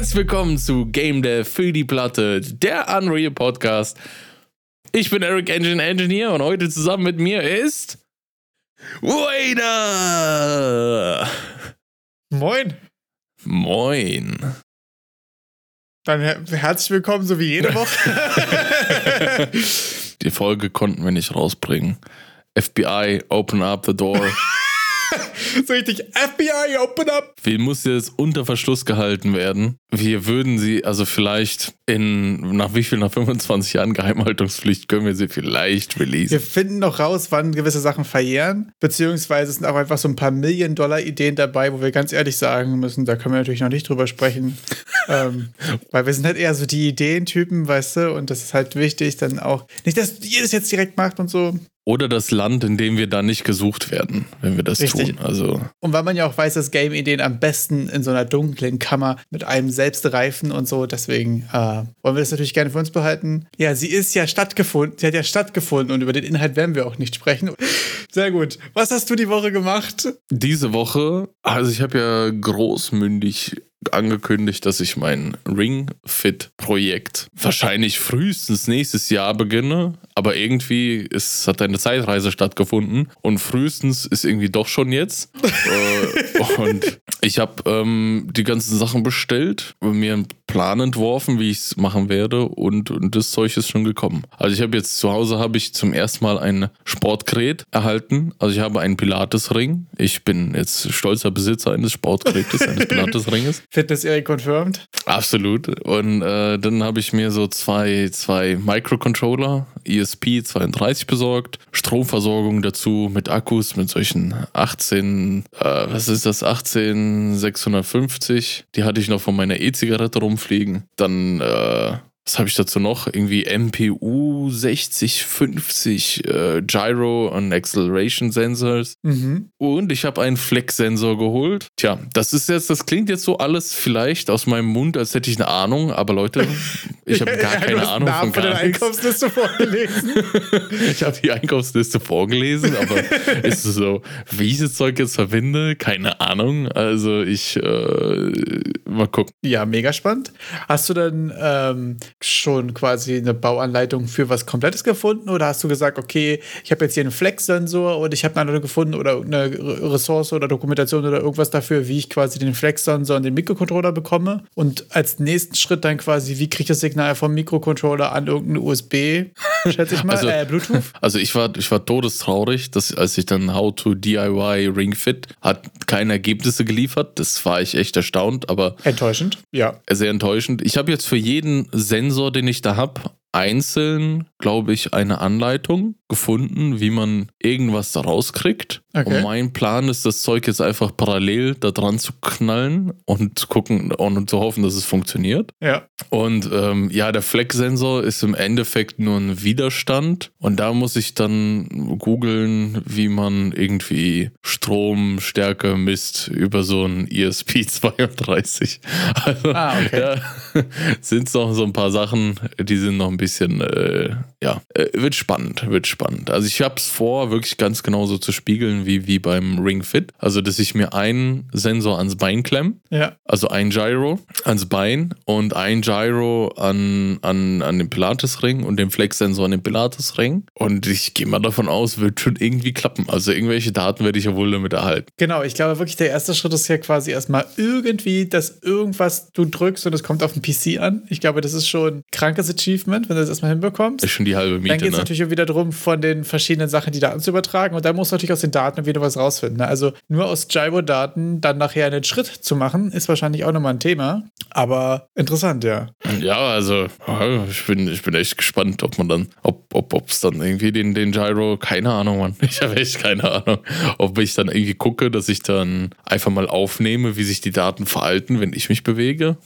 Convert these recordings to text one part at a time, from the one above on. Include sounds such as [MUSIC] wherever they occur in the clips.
Herzlich willkommen zu Game Dev für die Platte, der Unreal Podcast. Ich bin Eric Engine Engineer und heute zusammen mit mir ist Wader. Moin. Moin. Dann her herzlich willkommen, so wie jede [LAUGHS] Woche. die Folge konnten wir nicht rausbringen. FBI, open up the door. [LAUGHS] [LAUGHS] so richtig, FBI, open up. Wie muss jetzt unter Verschluss gehalten werden? Wir würden sie, also vielleicht in, nach wie viel, nach 25 Jahren Geheimhaltungspflicht können wir sie vielleicht releasen. Wir finden noch raus, wann gewisse Sachen verjähren, beziehungsweise sind auch einfach so ein paar Million-Dollar-Ideen dabei, wo wir ganz ehrlich sagen müssen, da können wir natürlich noch nicht drüber sprechen. [LAUGHS] ähm, weil wir sind halt eher so die Ideentypen, weißt du, und das ist halt wichtig, dann auch, nicht, dass ihr das jetzt direkt macht und so, oder das Land, in dem wir dann nicht gesucht werden, wenn wir das Richtig. tun. Also. Und weil man ja auch weiß, dass Game-Ideen am besten in so einer dunklen Kammer mit einem selbst reifen und so, deswegen äh, wollen wir das natürlich gerne für uns behalten. Ja, sie ist ja stattgefunden, sie hat ja stattgefunden und über den Inhalt werden wir auch nicht sprechen. Sehr gut. Was hast du die Woche gemacht? Diese Woche, also ich habe ja großmündig angekündigt, dass ich mein Ring Fit Projekt wahrscheinlich frühestens nächstes Jahr beginne. Aber irgendwie ist, hat eine Zeitreise stattgefunden und frühestens ist irgendwie doch schon jetzt. [LAUGHS] Äh, und ich habe ähm, die ganzen Sachen bestellt, mir einen Plan entworfen, wie ich es machen werde und, und, das Zeug ist schon gekommen. Also ich habe jetzt zu Hause habe ich zum ersten Mal ein Sportgerät erhalten. Also ich habe einen Pilates-Ring. Ich bin jetzt stolzer Besitzer eines Sportgerätes, eines [LAUGHS] Pilates-Ringes. Fitness Area confirmed. Absolut. Und äh, dann habe ich mir so zwei, zwei Microcontroller, ESP32 besorgt, Stromversorgung dazu mit Akkus, mit solchen 18, äh, was ist das, 18650. Die hatte ich noch von meiner E-Zigarette rumfliegen. Dann äh, was habe ich dazu noch? Irgendwie MPU 6050 äh, Gyro und Acceleration Sensors. Mhm. Und ich habe einen Flex-Sensor geholt. Tja, das ist jetzt, das klingt jetzt so alles vielleicht aus meinem Mund, als hätte ich eine Ahnung, aber Leute, ich habe [LAUGHS] gar ja, keine Ahnung von gar nichts. Einkaufsliste vorgelesen. [LAUGHS] ich habe die Einkaufsliste vorgelesen, aber [LAUGHS] ist es so, wie ich das Zeug jetzt verwende, keine Ahnung. Also ich äh, mal gucken. Ja, mega spannend. Hast du denn ähm, schon quasi eine Bauanleitung für was Komplettes gefunden oder hast du gesagt, okay, ich habe jetzt hier einen Flex-Sensor und ich habe eine andere gefunden oder eine Ressource oder Dokumentation oder irgendwas dafür, wie ich quasi den Flex-Sensor und den Mikrocontroller bekomme und als nächsten Schritt dann quasi, wie kriege ich das Signal vom Mikrocontroller an irgendeine USB, schätze ich mal, also, äh, Bluetooth? [LAUGHS] Also ich war, ich war todestraurig, dass als ich dann How to DIY Ring Fit hat keine Ergebnisse geliefert, das war ich echt erstaunt, aber enttäuschend, ja. Sehr enttäuschend. Ich habe jetzt für jeden Sensor Sensor, den ich da habe, einzeln, glaube ich, eine Anleitung gefunden, wie man irgendwas da rauskriegt. Okay. Und mein Plan ist, das Zeug jetzt einfach parallel da dran zu knallen und zu gucken und zu hoffen, dass es funktioniert. Ja. Und ähm, ja, der Flex-Sensor ist im Endeffekt nur ein Widerstand. Und da muss ich dann googeln, wie man irgendwie Stromstärke misst über so ein [LAUGHS] ESP32. Also, ah, okay. Ja, [LAUGHS] sind noch so ein paar Sachen, die sind noch ein bisschen, äh, ja, äh, wird spannend, wird spannend. Also ich habe es vor, wirklich ganz genau so zu spiegeln wie, wie beim Ring Fit. Also, dass ich mir einen Sensor ans Bein klemme, ja. also ein Gyro ans Bein und ein Gyro an, an, an den Pilates-Ring und den Flex-Sensor an den Pilates-Ring. Und ich gehe mal davon aus, wird schon irgendwie klappen. Also irgendwelche Daten werde ich ja wohl damit erhalten. Genau, ich glaube wirklich, der erste Schritt ist ja quasi erstmal irgendwie, dass irgendwas du drückst und es kommt auf den PC an. Ich glaube, das ist schon ein krankes Achievement, wenn du das erstmal hinbekommst. Ist schon die halbe Miete. Dann geht es ne? natürlich wieder darum, von den verschiedenen Sachen die Daten zu übertragen. Und dann musst du natürlich aus den Daten wieder was rausfinden. Ne? Also nur aus Gyro-Daten dann nachher einen Schritt zu machen, ist wahrscheinlich auch nochmal ein Thema. Aber interessant, ja. Ja, also ich bin, ich bin echt gespannt, ob man dann, ob es ob, dann irgendwie den, den Gyro, keine Ahnung, Mann. [LAUGHS] Ich habe echt keine Ahnung. Ob ich dann irgendwie gucke, dass ich dann einfach mal aufnehme, wie sich die Daten verhalten, wenn ich mich bewege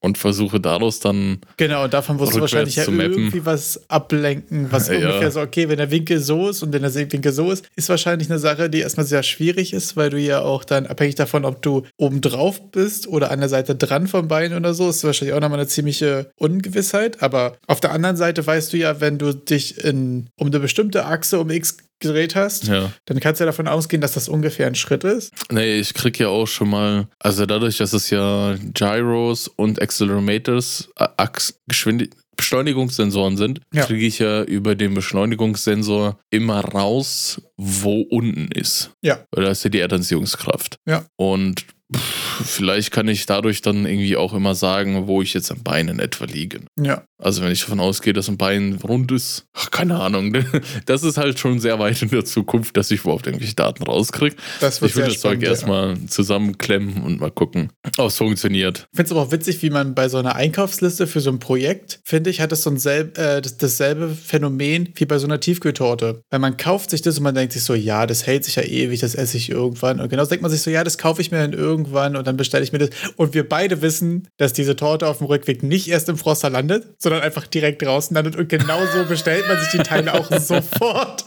und versuche daraus dann. Genau, davon wirst du wahrscheinlich ja irgendwie was ablenken, was [LAUGHS] Ja. ungefähr so, okay, wenn der Winkel so ist und wenn der Winkel so ist, ist wahrscheinlich eine Sache, die erstmal sehr schwierig ist, weil du ja auch dann abhängig davon, ob du oben drauf bist oder an der Seite dran vom Bein oder so, ist wahrscheinlich auch nochmal eine ziemliche Ungewissheit. Aber auf der anderen Seite weißt du ja, wenn du dich in, um eine bestimmte Achse um X gedreht hast, Ja. dann kannst du ja davon ausgehen, dass das ungefähr ein Schritt ist. Nee, ich krieg ja auch schon mal, also dadurch, dass es ja Gyros und Accelerometers, Achs- Geschwindig Beschleunigungssensoren sind, Ja. kriege ich ja über den Beschleunigungssensor immer raus, wo unten ist. Ja. Weil da ist ja die Erdanziehungskraft. Ja. Und pff, vielleicht kann ich dadurch dann irgendwie auch immer sagen, wo ich jetzt am Bein in etwa liege. Ja. Also wenn ich davon ausgehe, dass ein Bein rund ist, ach, keine Ahnung. [LAUGHS] Das ist halt schon sehr weit in der Zukunft, dass ich überhaupt irgendwelche Daten rauskriege. Das wird Ich will sehr das Zeug ja. erstmal zusammenklemmen und mal gucken, ob es funktioniert. Ich finde es aber auch witzig, wie man bei so einer Einkaufsliste für so ein Projekt, finde ich, hat es so ein selb, äh, das, dasselbe Phänomen wie bei so einer Tiefkühltorte. Weil man kauft sich das und man denkt sich so, ja, das hält sich ja ewig, das esse ich irgendwann. Und genauso denkt man sich so, ja, das kaufe ich mir dann irgendwann und dann bestelle ich mir das. Und wir beide wissen, dass diese Torte auf dem Rückweg nicht erst im Froster landet, sondern einfach direkt draußen landet. Und genauso bestellt man sich die Teile auch [LAUGHS] sofort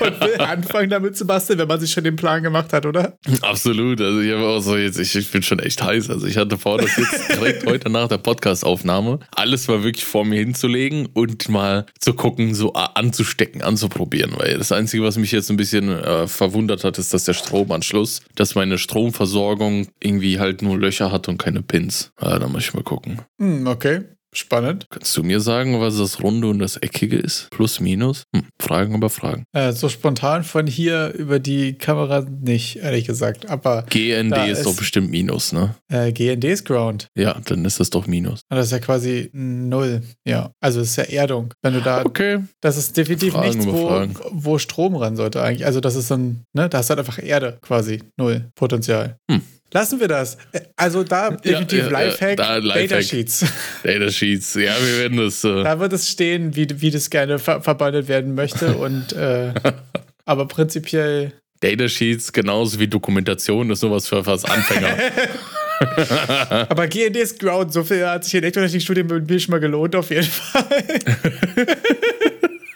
und will anfangen damit zu basteln, wenn man sich schon den Plan gemacht hat, oder? Absolut. Also ich habe auch so jetzt, ich, ich bin schon echt heiß. Also ich hatte vor, das jetzt direkt heute nach der Podcast-Aufnahme alles mal wirklich vor mir hinzulegen und mal zu gucken, so a- anzustecken, anzuprobieren. Weil das Einzige, was mich jetzt ein bisschen äh, verwundert hat, ist, dass der Stromanschluss, dass meine Stromversorgung irgendwie halt nur Löcher hat und keine Pins. Ja, da muss ich mal gucken. Hm, okay. Spannend. Kannst du mir sagen, was das Runde und das Eckige ist? Plus, minus? Hm, Fragen über Fragen. Äh, so spontan von hier über die Kamera nicht, ehrlich gesagt. Aber GND ist ist- doch bestimmt Minus, ne? äh, GND ist Ground. Ja, dann ist das doch Minus. Und Das ist ja quasi null. Ja. Also es ist ja Erdung. Wenn du da, Okay. das ist definitiv Fragen nichts, wo, wo Strom ran sollte eigentlich. Also das ist dann, ne, da hast du halt einfach Erde quasi. Null Potenzial. Hm. Lassen wir das. Also da definitiv ja, ja, Lifehack, da Lifehack. Datasheets. Datasheets. Ja, wir werden das. Äh, Da wird es stehen, wie, wie das gerne ver verbandelt werden möchte. Und äh, [LAUGHS] aber prinzipiell Datasheets genauso wie Dokumentation ist sowas für was Anfänger. [LAUGHS] Aber GND ist Ground, so viel hat sich in Elektrotechnikstudien mit mir schon mal gelohnt, auf jeden Fall. [LAUGHS]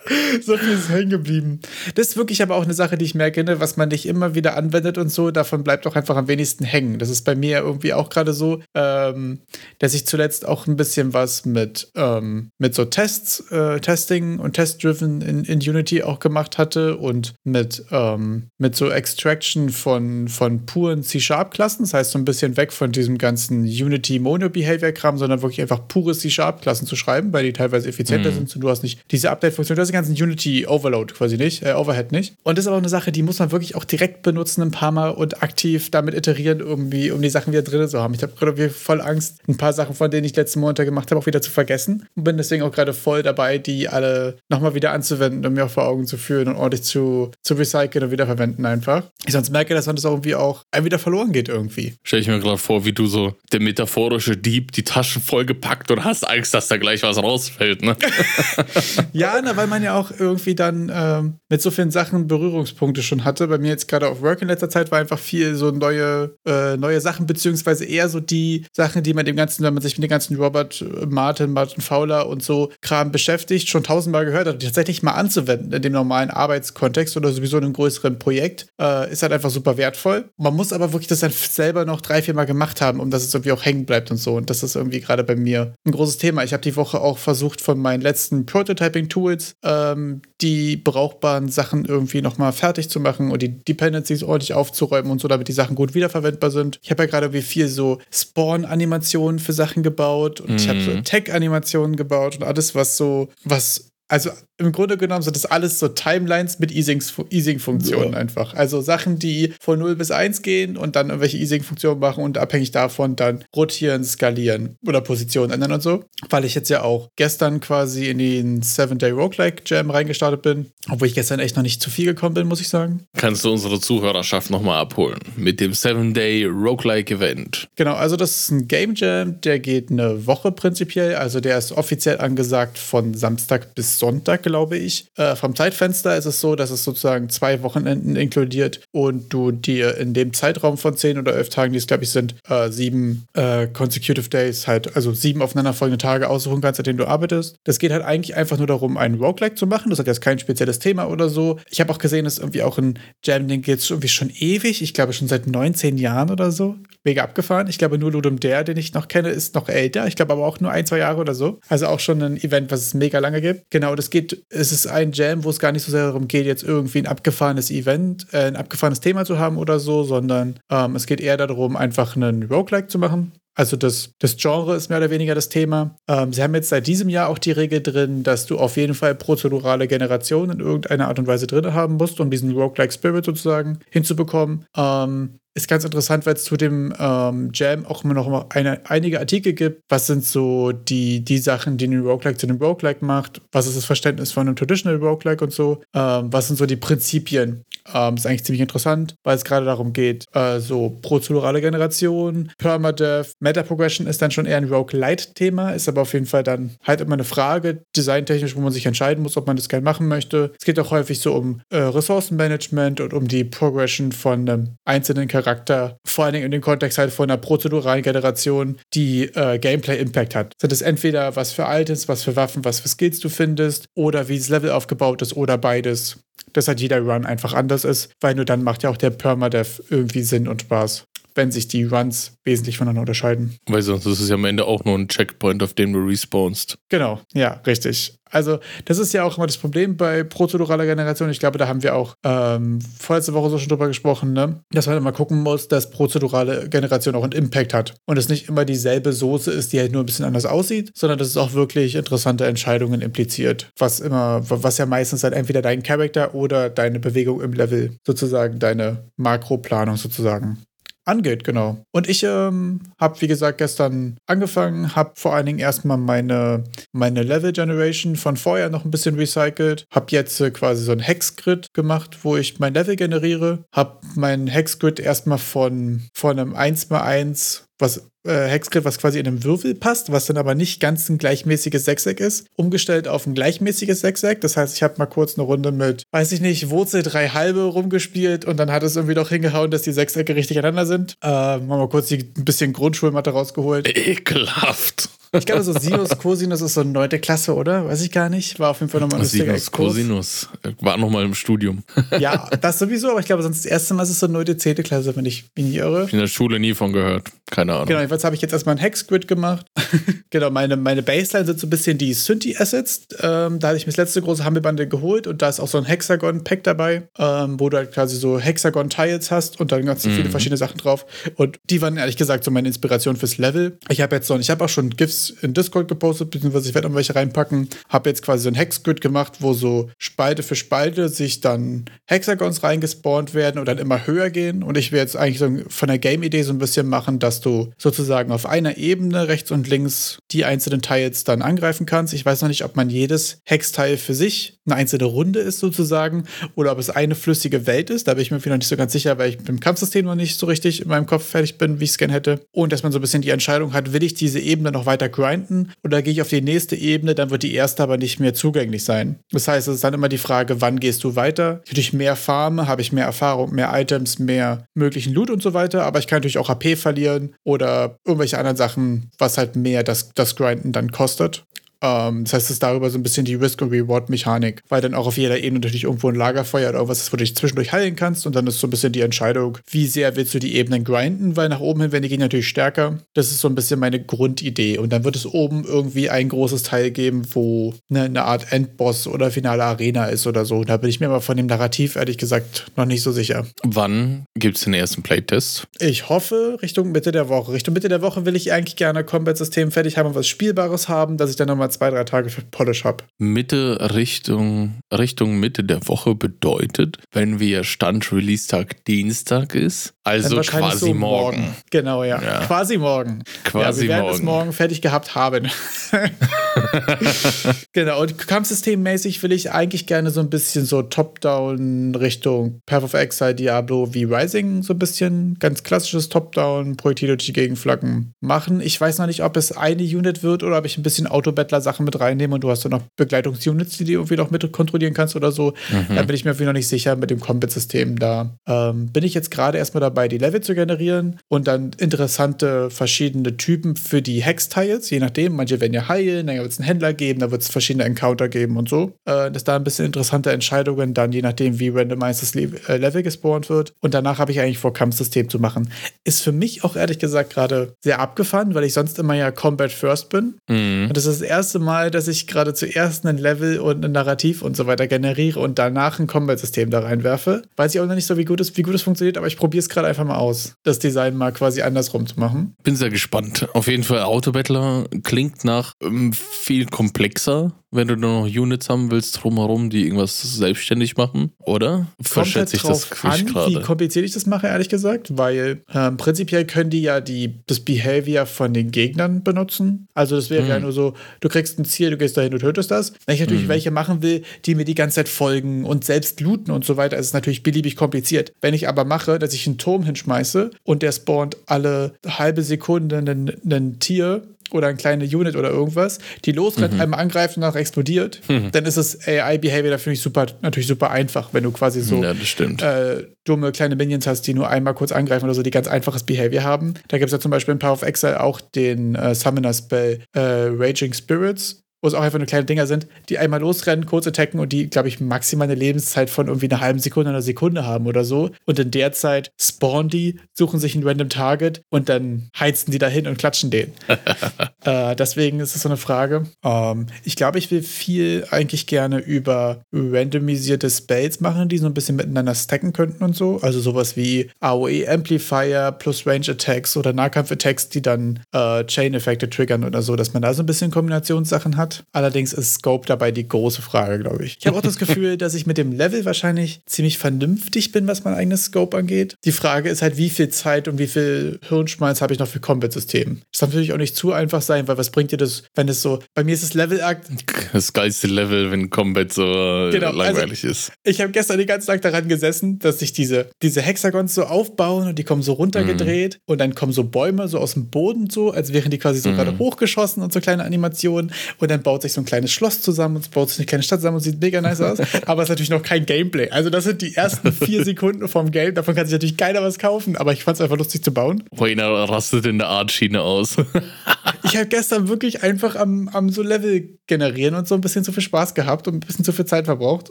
[LAUGHS] so viel ist hängen geblieben. Das ist wirklich aber auch eine Sache, die ich merke, ne, was man nicht immer wieder anwendet und so, davon bleibt auch einfach am wenigsten hängen. Das ist bei mir irgendwie auch gerade so, ähm, dass ich zuletzt auch ein bisschen was mit, ähm, mit so Tests, äh, Testing und Test-Driven in, in Unity auch gemacht hatte und mit, ähm, mit so Extraction von, von puren C-Sharp-Klassen. Das heißt, so ein bisschen weg von diesem ganzen Unity-Mono-Behavior-Kram, sondern wirklich einfach pure C-Sharp-Klassen zu schreiben, weil die teilweise effizienter sind und du hast nicht diese Update-Funktion, du hast ganzen Unity-Overload quasi nicht, äh, Overhead nicht. Und das ist aber auch eine Sache, die muss man wirklich auch direkt benutzen ein paar Mal und aktiv damit iterieren, irgendwie, um die Sachen wieder drin zu haben. Ich habe gerade voll Angst, ein paar Sachen, von denen ich letzten Monate gemacht habe, auch wieder zu vergessen und bin deswegen auch gerade voll dabei, die alle nochmal wieder anzuwenden und mir auch vor Augen zu führen und ordentlich zu, zu recyceln und wiederverwenden einfach. Ich sonst merke, dass man das auch irgendwie auch wieder verloren geht irgendwie. Stell ich mir gerade vor, wie du so der metaphorische Dieb die Taschen vollgepackt und hast Angst, dass da gleich was rausfällt, ne? [LAUGHS] Ja, na, weil man ja auch irgendwie dann ähm, mit so vielen Sachen Berührungspunkte schon hatte. Bei mir jetzt gerade auf Work in letzter Zeit war einfach viel so neue, äh, neue Sachen, beziehungsweise eher so die Sachen, die man dem ganzen, wenn man sich mit dem ganzen Robert äh, Martin, Martin Fowler und so Kram beschäftigt, schon tausendmal gehört hat, tatsächlich mal anzuwenden in dem normalen Arbeitskontext oder sowieso in einem größeren Projekt, äh, ist halt einfach super wertvoll. Man muss aber wirklich das dann selber noch drei, vier Mal gemacht haben, um dass es irgendwie auch hängen bleibt und so. Und das ist irgendwie gerade bei mir ein großes Thema. Ich habe die Woche auch versucht, von meinen letzten Prototyping-Tools ähm, die brauchbaren Sachen irgendwie nochmal fertig zu machen und die Dependencies ordentlich aufzuräumen und so, damit die Sachen gut wiederverwendbar sind. Ich habe ja gerade wie viel so Spawn-Animationen für Sachen gebaut und ich habe so Mhm. Tech-Animationen gebaut und alles, was so, was also im Grunde genommen sind das alles so Timelines mit Easing-Funktionen Ja. einfach. Also Sachen, die von 0 bis 1 gehen und dann irgendwelche Easing-Funktionen machen und abhängig davon dann rotieren, skalieren oder Positionen ändern und so. Weil ich jetzt ja auch gestern quasi in den 7-Day Roguelike Jam reingestartet bin. Obwohl ich gestern echt noch nicht zu viel gekommen bin, muss ich sagen. Kannst du unsere Zuhörerschaft nochmal abholen mit dem 7-Day Roguelike Event. Genau, also das ist ein Game Jam, der geht eine Woche prinzipiell. Also der ist offiziell angesagt von Samstag bis Sonntag glaube ich. Äh, vom Zeitfenster ist es so, dass es sozusagen zwei Wochenenden inkludiert und du dir in dem Zeitraum von zehn oder elf Tagen, die es glaube ich sind, äh, sieben äh, consecutive Days halt, also sieben aufeinanderfolgende Tage aussuchen kannst, an denen du arbeitest. Das geht halt eigentlich einfach nur darum, einen Roguelike zu machen. Das hat jetzt kein spezielles Thema oder so. Ich habe auch gesehen, dass irgendwie auch ein Jam, den geht es irgendwie schon ewig. Ich glaube schon seit 19 Jahren oder so. Mega abgefahren. Ich glaube nur Ludum Der, den ich noch kenne, ist noch älter. Ich glaube aber auch nur ein, zwei Jahre oder so. Also auch schon ein Event, was es mega lange gibt. Genau, das geht, es ist ein Jam, wo es gar nicht so sehr darum geht, jetzt irgendwie ein abgefahrenes Event, äh, ein abgefahrenes Thema zu haben oder so, sondern ähm, es geht eher darum, einfach einen Roguelike zu machen. Also das, das Genre ist mehr oder weniger das Thema. Ähm, sie haben jetzt seit diesem Jahr auch die Regel drin, dass du auf jeden Fall prozedurale Generationen in irgendeiner Art und Weise drin haben musst, um diesen Roguelike Spirit sozusagen hinzubekommen. Ähm, ist ganz interessant, weil es zu dem ähm, Jam auch immer noch eine, einige Artikel gibt. Was sind so die, die Sachen, die einen Roguelike zu einem Roguelike macht? Was ist das Verständnis von einem Traditional Roguelike und so? Ähm, was sind so die Prinzipien? Ähm, ist eigentlich ziemlich interessant, weil es gerade darum geht, äh, so prozedurale Generation, Permadeath, Meta-Progression ist dann schon eher ein Roguelite-Thema, ist aber auf jeden Fall dann halt immer eine Frage, designtechnisch, wo man sich entscheiden muss, ob man das gerne machen möchte. Es geht auch häufig so um äh, Ressourcenmanagement und um die Progression von einem einzelnen Charakter vor allen Dingen in dem Kontext halt von einer prozeduralen Generation, die äh, Gameplay-Impact hat. Sind es entweder was für Altes, was für Waffen, was für Skills du findest, oder wie das Level aufgebaut ist, oder beides. Dass halt jeder Run einfach anders ist, weil nur dann macht ja auch der Permadeath irgendwie Sinn und Spaß wenn sich die Runs wesentlich voneinander unterscheiden. Weil sonst ist es ja am Ende auch nur ein Checkpoint, auf dem du respawnst. Genau, ja, richtig. Also, das ist ja auch immer das Problem bei prozeduraler Generation. Ich glaube, da haben wir auch ähm, vorletzte Woche so schon drüber gesprochen, ne? dass man halt immer gucken muss, dass prozedurale Generation auch einen Impact hat. Und es nicht immer dieselbe Soße ist, die halt nur ein bisschen anders aussieht, sondern dass es auch wirklich interessante Entscheidungen impliziert. Was immer, was ja meistens halt entweder dein Charakter oder deine Bewegung im Level sozusagen, deine Makroplanung sozusagen angeht, genau. Und ich ähm, habe, wie gesagt, gestern angefangen, habe vor allen Dingen erstmal meine, meine Level Generation von vorher noch ein bisschen recycelt, habe jetzt äh, quasi so ein Hexgrid gemacht, wo ich mein Level generiere, habe mein Hexgrid erstmal von, von einem 1x1 was äh, Hexgrid, was quasi in einem Würfel passt, was dann aber nicht ganz ein gleichmäßiges Sechseck ist, umgestellt auf ein gleichmäßiges Sechseck. Das heißt, ich habe mal kurz eine Runde mit, weiß ich nicht, Wurzel drei halbe rumgespielt und dann hat es irgendwie doch hingehauen, dass die Sechsecke richtig aneinander sind. Äh, haben wir kurz die, ein bisschen Grundschulmatte rausgeholt. Ekelhaft. Ich glaube, so Sinus, Cosinus ist so eine neunte Klasse, oder? Weiß ich gar nicht. War auf jeden Fall nochmal ein Sinus, Cosinus. War nochmal im Studium. [LAUGHS] Ja, das sowieso, aber ich glaube, sonst das erste Mal ist es so eine neunte, zehnte Klasse, wenn ich mich nicht irre. In der Schule nie von gehört. Keine Ahnung. Genau, jedenfalls habe ich jetzt erstmal ein Hexgrid gemacht. [LAUGHS] genau, meine, meine Baseline sind so ein bisschen die Synthi-Assets. Ähm, da hatte ich mir das letzte große Hammelbande geholt und da ist auch so ein Hexagon-Pack dabei, ähm, wo du halt quasi so Hexagon-Tiles hast und dann ganz mhm. viele verschiedene Sachen drauf. Und die waren ehrlich gesagt so meine Inspiration fürs Level. Ich habe jetzt so, ich habe auch schon GIFs in Discord gepostet, beziehungsweise ich werde noch welche reinpacken. Habe jetzt quasi so ein Hexgrid gemacht, wo so Spalte für Spalte sich dann Hexagons reingespawnt werden und dann immer höher gehen. Und ich will jetzt eigentlich so von der Game-Idee so ein bisschen machen, dass du sozusagen auf einer Ebene rechts und links die einzelnen Tiles dann angreifen kannst. Ich weiß noch nicht, ob man jedes Hexteil für sich eine einzelne Runde ist sozusagen oder ob es eine flüssige Welt ist. Da bin ich mir noch nicht so ganz sicher, weil ich mit dem Kampfsystem noch nicht so richtig in meinem Kopf fertig bin, wie ich es gerne hätte. Und dass man so ein bisschen die Entscheidung hat, will ich diese Ebene noch weiter grinden oder gehe ich auf die nächste Ebene, dann wird die erste aber nicht mehr zugänglich sein. Das heißt, es ist dann immer die Frage, wann gehst du weiter? Natürlich mehr Farme, habe ich mehr Erfahrung, mehr Items, mehr möglichen Loot und so weiter, aber ich kann natürlich auch HP verlieren oder irgendwelche anderen Sachen, was halt mehr das, das Grinden dann kostet. Ähm, das heißt, es ist darüber so ein bisschen die Risk- und Reward-Mechanik, weil dann auch auf jeder Ebene natürlich irgendwo ein Lagerfeuer oder irgendwas ist, wo du dich zwischendurch heilen kannst und dann ist so ein bisschen die Entscheidung, wie sehr willst du die Ebenen grinden, weil nach oben hin werden die Gegner natürlich stärker. Das ist so ein bisschen meine Grundidee und dann wird es oben irgendwie ein großes Teil geben, wo eine, eine Art Endboss oder finale Arena ist oder so. Da bin ich mir aber von dem Narrativ ehrlich gesagt noch nicht so sicher. Wann gibt es den ersten Playtest? Ich hoffe Richtung Mitte der Woche. Richtung Mitte der Woche will ich eigentlich gerne Combat-System fertig haben und was Spielbares haben, dass ich dann nochmal mal zwei, drei Tage für Polish habe. Mitte Richtung, Richtung Mitte der Woche bedeutet, wenn wir Stand Release-Tag Dienstag ist, Also quasi so morgen. morgen. Genau, ja. ja. Quasi morgen. Quasi ja, wir werden morgen. es morgen fertig gehabt haben. [LAUGHS] genau, und kampfsystemmäßig will ich eigentlich gerne so ein bisschen so Top-Down Richtung Path of Exile, Diablo wie Rising, so ein bisschen ganz klassisches Top-Down, Projektile durch die Gegenflaggen machen. Ich weiß noch nicht, ob es eine Unit wird oder ob ich ein bisschen Autobattler-Sachen mit reinnehme und du hast dann noch Begleitungsunits, die du irgendwie noch mit kontrollieren kannst oder so. Mhm. Da bin ich mir irgendwie noch nicht sicher mit dem Combat-System. Da ähm, bin ich jetzt gerade erstmal dabei, die Level zu generieren und dann interessante verschiedene Typen für die Hex-Tiles, je nachdem. Manche werden ja heilen, dann wird es einen Händler geben, da wird es verschiedene Encounter geben und so. Äh, dass da ein bisschen interessante Entscheidungen dann, je nachdem, wie randomized das Le äh, Level gespawnt wird. Und danach habe ich eigentlich vor, Kampfsystem zu machen. Ist für mich auch ehrlich gesagt gerade sehr abgefahren, weil ich sonst immer ja Combat First bin. Mhm. Und das ist das erste Mal, dass ich gerade zuerst ein Level und ein Narrativ und so weiter generiere und danach ein Combat-System da reinwerfe. Weiß ich auch noch nicht so, wie gut es, wie gut es funktioniert, aber ich probiere es gerade einfach mal aus, das Design mal quasi andersrum zu machen. Bin sehr gespannt. Auf jeden Fall Autobattler klingt nach ähm, viel komplexer wenn du nur noch Units haben willst drumherum, die irgendwas selbstständig machen, oder? Verschätze ich das an, grade? wie kompliziert ich das mache, ehrlich gesagt, weil ähm, prinzipiell können die ja die, das Behavior von den Gegnern benutzen. Also das wäre mhm. ja nur so, du kriegst ein Ziel, du gehst dahin, du tötest das. Wenn ich natürlich mhm. welche machen will, die mir die ganze Zeit folgen und selbst looten und so weiter, ist es natürlich beliebig kompliziert. Wenn ich aber mache, dass ich einen Turm hinschmeiße und der spawnt alle halbe Sekunde ein Tier, oder eine kleine Unit oder irgendwas, die losrennt, mhm. einmal angreift und danach explodiert, mhm. dann ist das AI-Behavior dafür nicht super, natürlich super einfach, wenn du quasi so ja, äh, dumme kleine Minions hast, die nur einmal kurz angreifen oder so, die ganz einfaches Behavior haben. Da gibt es ja zum Beispiel in Power of Exile auch den äh, Summoner-Spell äh, Raging Spirits wo es auch einfach nur kleine Dinger sind, die einmal losrennen, kurz attacken und die, glaube ich, maximal eine Lebenszeit von irgendwie einer halben Sekunde, einer Sekunde haben oder so. Und in der Zeit spawnen die, suchen sich ein random Target und dann heizen die dahin und klatschen den. [LAUGHS] äh, deswegen ist es so eine Frage. Ähm, ich glaube, ich will viel eigentlich gerne über randomisierte Spells machen, die so ein bisschen miteinander stacken könnten und so. Also sowas wie AOE Amplifier plus Range Attacks oder Nahkampf Attacks, die dann äh, Chain-Effekte triggern oder so, dass man da so ein bisschen Kombinationssachen hat. Allerdings ist Scope dabei die große Frage, glaube ich. Ich habe auch das Gefühl, dass ich mit dem Level wahrscheinlich ziemlich vernünftig bin, was mein eigenes Scope angeht. Die Frage ist halt, wie viel Zeit und wie viel Hirnschmalz habe ich noch für Combat-System. Das darf natürlich auch nicht zu einfach sein, weil was bringt dir das, wenn es so, bei mir ist es Level-Akt. Das geilste Level, wenn Combat so äh, genau, also langweilig also, ist. Ich habe gestern den ganzen Tag daran gesessen, dass sich diese, diese Hexagons so aufbauen und die kommen so runtergedreht mhm. und dann kommen so Bäume so aus dem Boden so, als wären die quasi so mhm. gerade hochgeschossen und so kleine Animationen und dann baut sich so ein kleines Schloss zusammen und baut sich eine kleine Stadt zusammen und sieht mega nice aus. [LAUGHS] aber es ist natürlich noch kein Gameplay. Also, das sind die ersten vier Sekunden vom Game. Davon kann sich natürlich keiner was kaufen, aber ich fand es einfach lustig zu bauen. Wayne rastet in der Art-Schiene aus. [LAUGHS] ich habe gestern wirklich einfach am, am so Level generieren und so ein bisschen zu viel Spaß gehabt und ein bisschen zu viel Zeit verbraucht.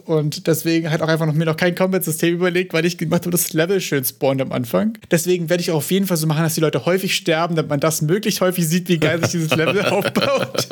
Und deswegen halt auch einfach noch, mir noch kein Combat-System überlegt, weil ich gemacht habe, das Level schön spawnt am Anfang. Deswegen werde ich auch auf jeden Fall so machen, dass die Leute häufig sterben, damit man das möglichst häufig sieht, wie geil sich dieses Level [LAUGHS] aufbaut.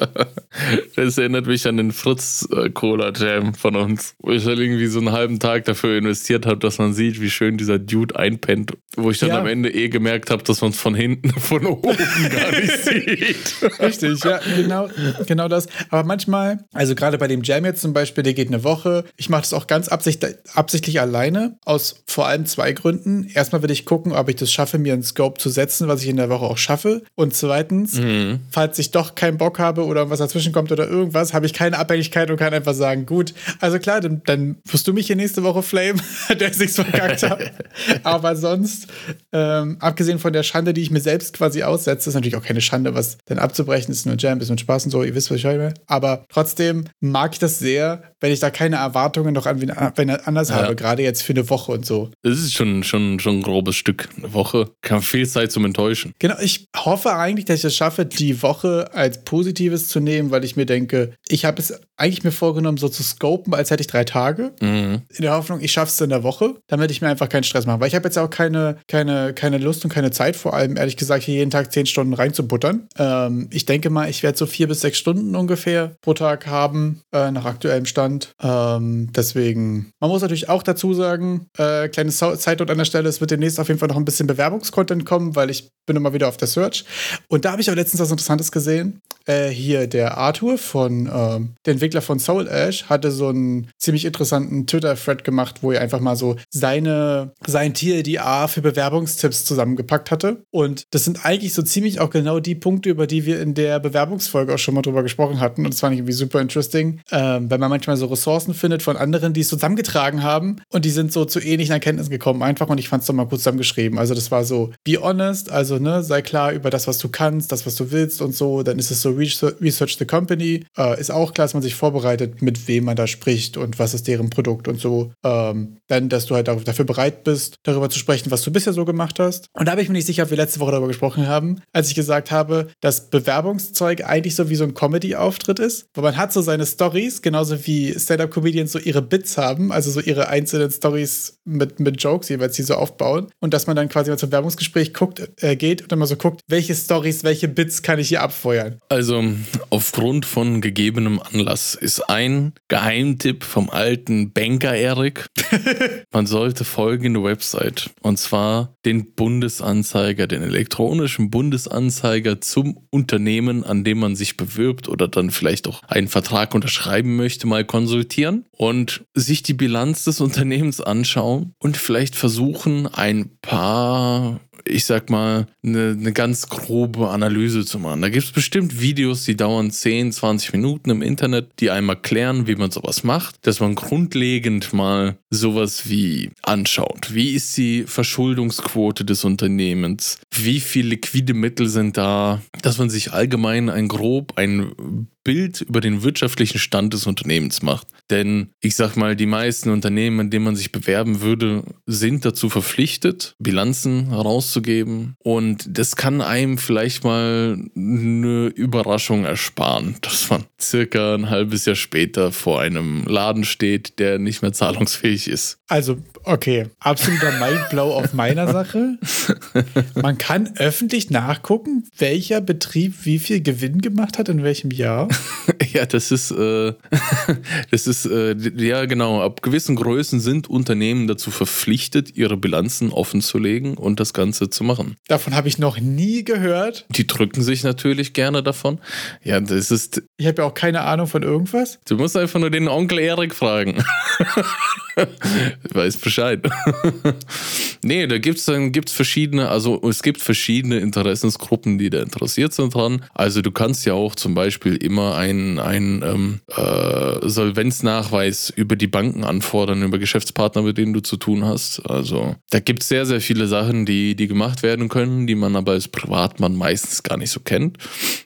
Das erinnert mich an den Fritz Cola Jam von uns, wo ich halt irgendwie so einen halben Tag dafür investiert habe, dass man sieht, wie schön dieser Dude einpennt. Wo ich dann ja. am Ende eh gemerkt habe, dass man es von hinten, [LAUGHS] von oben gar nicht [LAUGHS] sieht. Richtig, ja, genau, genau das. Aber manchmal, also gerade bei dem Jam jetzt zum Beispiel, der geht eine Woche. Ich mache das auch ganz absichtlich, absichtlich alleine, aus vor allem zwei Gründen. Erstmal will ich gucken, ob ich das schaffe, mir einen Scope zu setzen, was ich in der Woche auch schaffe. Und zweitens, mhm. falls ich doch keinen Bock habe oder was dazwischen kommt oder irgendwas, habe ich keine Abhängigkeit und kann einfach sagen, gut, also klar, dann, dann wirst du mich hier nächste Woche flamen, [LAUGHS] der ich nichts verkackt habe. [LAUGHS] Aber sonst, ähm, abgesehen von der Schande, die ich mir selbst quasi aussetze, ist natürlich auch keine Schande, was dann abzubrechen ist, nur Jam, ist nur Spaß und so, ihr wisst, was ich meine. Aber trotzdem mag ich das sehr, wenn ich da keine Erwartungen noch an wenn anders ja. habe, gerade jetzt für eine Woche und so. Das ist schon, schon, schon ein grobes Stück. Eine Woche kann viel Zeit zum Enttäuschen. Genau, ich hoffe eigentlich, dass ich es schaffe, die Woche als Positives zu nehmen, weil ich mir denke, ich habe es eigentlich mir vorgenommen, so zu scopen, als hätte ich drei Tage. Mhm. In der Hoffnung, ich schaffe es in der Woche, damit ich mir einfach keinen Stress mache. Weil ich habe jetzt auch keine, keine, keine Lust und keine Zeit, vor allem ehrlich gesagt, hier jeden Tag zehn Stunden reinzubuttern. Ähm, ich denke mal, ich werde so vier bis sechs Stunden ungefähr pro Tag haben, äh, nach aktuellem Stand interessant. Ähm, deswegen, man muss natürlich auch dazu sagen, äh, kleine Zeitnote an der Stelle, es wird demnächst auf jeden Fall noch ein bisschen Bewerbungskontent kommen, weil ich bin immer wieder auf der Search. Und da habe ich auch letztens was Interessantes gesehen. Äh, hier der Arthur von, äh, der Entwickler von Soul Ash, hatte so einen ziemlich interessanten Twitter-Thread gemacht, wo er einfach mal so seine, sein TLDA für Bewerbungstipps zusammengepackt hatte. Und das sind eigentlich so ziemlich auch genau die Punkte, über die wir in der Bewerbungsfolge auch schon mal drüber gesprochen hatten. Und das fand ich irgendwie super interesting, ähm, weil man manchmal so Ressourcen findet von anderen, die es zusammengetragen haben und die sind so zu ähnlichen Erkenntnissen gekommen, einfach. Und ich fand es doch mal kurz zusammengeschrieben. Also, das war so, be honest, also, ne, sei klar über das, was du kannst, das, was du willst und so. Dann ist es so, Research the Company. Äh, ist auch klar, dass man sich vorbereitet, mit wem man da spricht und was ist deren Produkt und so. Ähm, dann, dass du halt dafür bereit bist, darüber zu sprechen, was du bisher so gemacht hast. Und da habe ich mir nicht sicher, ob wir letzte Woche darüber gesprochen haben, als ich gesagt habe, dass Bewerbungszeug eigentlich so wie so ein Comedy-Auftritt ist. Weil man hat so seine Stories, genauso wie Stand-Up-Comedians so ihre Bits haben, also so ihre einzelnen Stories mit, mit Jokes jeweils, die so aufbauen. Und dass man dann quasi mal zum Werbungsgespräch guckt, äh, geht und dann mal so guckt, welche Stories, welche Bits kann ich hier abfeuern. Also aufgrund von gegebenem Anlass ist ein Geheimtipp vom alten Banker Erik. [LAUGHS] man sollte folgende Website und zwar den Bundesanzeiger, den elektronischen Bundesanzeiger zum Unternehmen, an dem man sich bewirbt oder dann vielleicht auch einen Vertrag unterschreiben möchte, mal konsultieren und sich die Bilanz des Unternehmens anschauen und vielleicht versuchen, ein paar ich sag mal, eine, eine ganz grobe Analyse zu machen. Da gibt es bestimmt Videos, die dauern 10, 20 Minuten im Internet, die einmal klären, wie man sowas macht, dass man grundlegend mal sowas wie anschaut. Wie ist die Verschuldungsquote des Unternehmens? Wie viele liquide Mittel sind da? Dass man sich allgemein ein grob, ein Bild über den wirtschaftlichen Stand des Unternehmens macht. Denn ich sag mal, die meisten Unternehmen, in denen man sich bewerben würde, sind dazu verpflichtet, Bilanzen herauszugeben. Und das kann einem vielleicht mal eine Überraschung ersparen, [LAUGHS] dass man circa ein halbes Jahr später vor einem Laden steht, der nicht mehr zahlungsfähig ist. Also, okay, absoluter Mindblow auf meiner Sache. Man kann öffentlich nachgucken, welcher Betrieb wie viel Gewinn gemacht hat in welchem Jahr. [LAUGHS] ja, das ist, äh, [LAUGHS] das ist, äh, ja genau, ab gewissen Größen sind Unternehmen dazu verpflichtet, ihre Bilanzen offenzulegen und das Ganze zu machen. Davon habe ich noch nie gehört. Die drücken sich natürlich gerne davon. Ja, das ist. Ich habe ja auch keine Ahnung von irgendwas. Du musst einfach nur den Onkel Erik fragen. [LAUGHS] [LAUGHS] weiß Bescheid. [LAUGHS] nee, da gibt es dann gibt's verschiedene, also es gibt verschiedene Interessensgruppen, die da interessiert sind dran. Also du kannst ja auch zum Beispiel immer einen, ähm, äh, Solvenznachweis über die Banken anfordern, über Geschäftspartner, mit denen du zu tun hast. Also da gibt es sehr, sehr viele Sachen, die, die gemacht werden können, die man aber als Privatmann meistens gar nicht so kennt.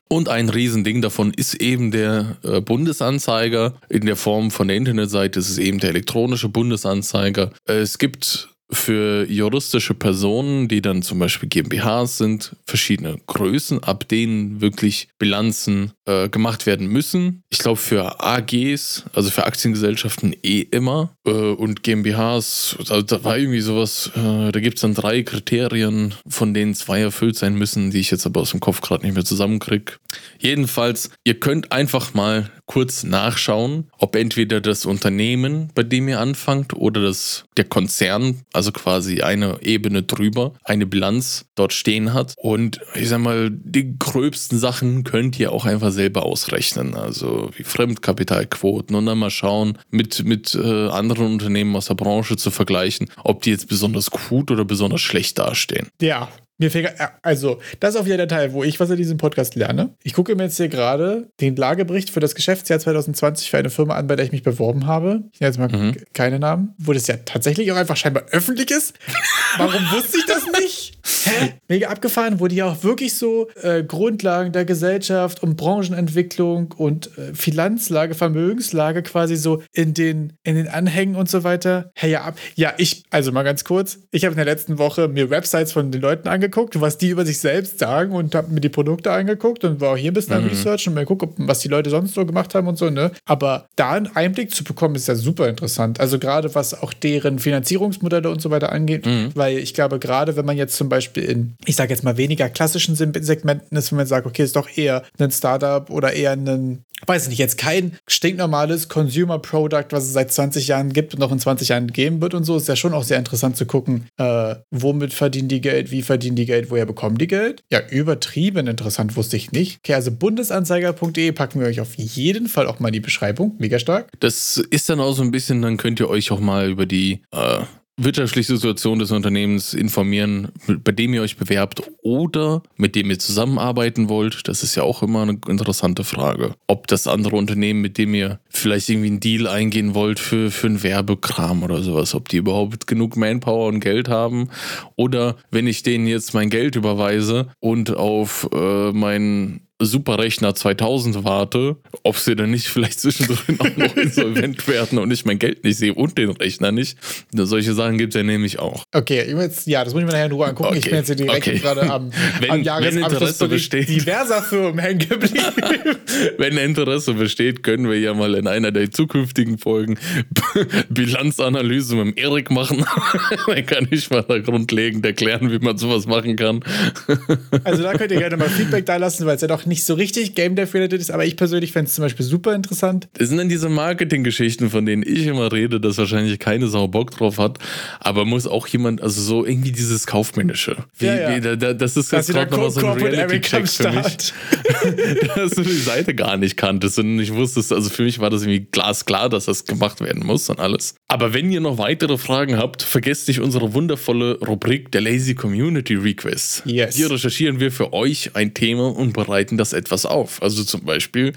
Und ein Riesending davon ist eben der äh, Bundesanzeiger. In der Form von der Internetseite ist es eben der elektronische Bundesanzeiger. Es gibt für juristische Personen, die dann zum Beispiel GmbHs sind, verschiedene Größen, ab denen wirklich Bilanzen äh, gemacht werden müssen. Ich glaube für AGs, also für Aktiengesellschaften eh immer äh, und GmbHs, also da war irgendwie sowas, äh, da gibt es dann drei Kriterien, von denen zwei erfüllt sein müssen, die ich jetzt aber aus dem Kopf gerade nicht mehr zusammenkriege. Jedenfalls, ihr könnt einfach mal kurz nachschauen, ob entweder das Unternehmen, bei dem ihr anfangt, oder das, der Konzern, also quasi eine Ebene drüber, eine Bilanz dort stehen hat. Und ich sag mal, die gröbsten Sachen könnt ihr auch einfach selber ausrechnen. Also wie Fremdkapitalquoten und dann mal schauen, mit, mit äh, anderen Unternehmen aus der Branche zu vergleichen, ob die jetzt besonders gut oder besonders schlecht dastehen. Ja, mir fehlt, äh, also, das ist auch wieder der Teil, wo ich was in diesem Podcast lerne. Ich gucke mir jetzt hier gerade den Lagebericht für das Geschäftsjahr 2020 für eine Firma an, bei der ich mich beworben habe. Ich nenne jetzt mal mhm. keine Namen, wo das ja tatsächlich auch einfach scheinbar öffentlich ist. Warum wusste ich das nicht? [LAUGHS] Hä? Mega abgefahren, wo die auch wirklich so äh, Grundlagen der Gesellschaft und Branchenentwicklung und äh, Finanzlage, Vermögenslage quasi so in den, in den Anhängen und so weiter. Hey, ja, ab. Ja, ich, also mal ganz kurz, ich habe in der letzten Woche mir Websites von den Leuten angeguckt was die über sich selbst sagen und habe mir die Produkte angeguckt und war auch hier ein bisschen mhm. am Research und mir geguckt, was die Leute sonst so gemacht haben und so, ne? Aber da einen Einblick zu bekommen, ist ja super interessant. Also gerade was auch deren Finanzierungsmodelle und so weiter angeht, mhm. weil ich glaube, gerade wenn man jetzt zum Beispiel in, ich sage jetzt mal, weniger klassischen Segmenten ist, wenn man sagt, okay, ist doch eher ein Startup oder eher ein weiß ich nicht, jetzt kein stinknormales Consumer Product, was es seit 20 Jahren gibt und noch in 20 Jahren geben wird und so, ist ja schon auch sehr interessant zu gucken, äh, womit verdienen die Geld, wie verdienen die Geld, woher bekommen die Geld. Ja, übertrieben interessant, wusste ich nicht. Okay, also bundesanzeiger.de packen wir euch auf jeden Fall auch mal in die Beschreibung. Mega stark. Das ist dann auch so ein bisschen, dann könnt ihr euch auch mal über die äh, wirtschaftliche Situation des Unternehmens informieren, bei dem ihr euch bewerbt oder mit dem ihr zusammenarbeiten wollt. Das ist ja auch immer eine interessante Frage. Ob das andere Unternehmen, mit dem ihr vielleicht irgendwie einen Deal eingehen wollt für, für einen Werbekram oder sowas, ob die überhaupt genug Manpower und Geld haben oder wenn ich denen jetzt mein Geld überweise und auf äh, meinen Superrechner 2000 warte, ob sie dann nicht vielleicht zwischendrin auch noch [LAUGHS] insolvent werden und ich mein Geld nicht sehe und den Rechner nicht. Solche Sachen gibt es ja nämlich auch. Okay, jetzt, ja, das muss ich mir nachher in Ruhe angucken. Okay. Ich bin jetzt hier direkt okay. gerade am, [LAUGHS] wenn, am Jahresabschluss diverser Firmen hängen geblieben. [LAUGHS] wenn Interesse besteht, können wir ja mal in einer der zukünftigen Folgen Bilanzanalyse mit dem Erik machen. dann kann ich mal da grundlegend erklären, wie man sowas machen kann. also da könnt ihr gerne mal Feedback da lassen, weil es ja doch nicht so richtig Game Dev related ist, aber ich persönlich fände es zum Beispiel super interessant. Das sind dann diese Marketing-Geschichten, von denen ich immer rede, dass wahrscheinlich keine Sau Bock drauf hat, aber muss auch jemand, also so irgendwie dieses Kaufmännische. Wie, ja, ja. Wie, da, das ist jetzt gerade noch so ein Reality-Check für mich. [LAUGHS] dass du die Seite gar nicht kanntest und ich wusste es, also für mich war das irgendwie glasklar, dass das gemacht werden muss und alles. Aber wenn ihr noch weitere Fragen habt, vergesst nicht unsere wundervolle Rubrik der Lazy Community Requests. Yes. Hier recherchieren wir für euch ein Thema und bereiten das etwas auf. Also zum Beispiel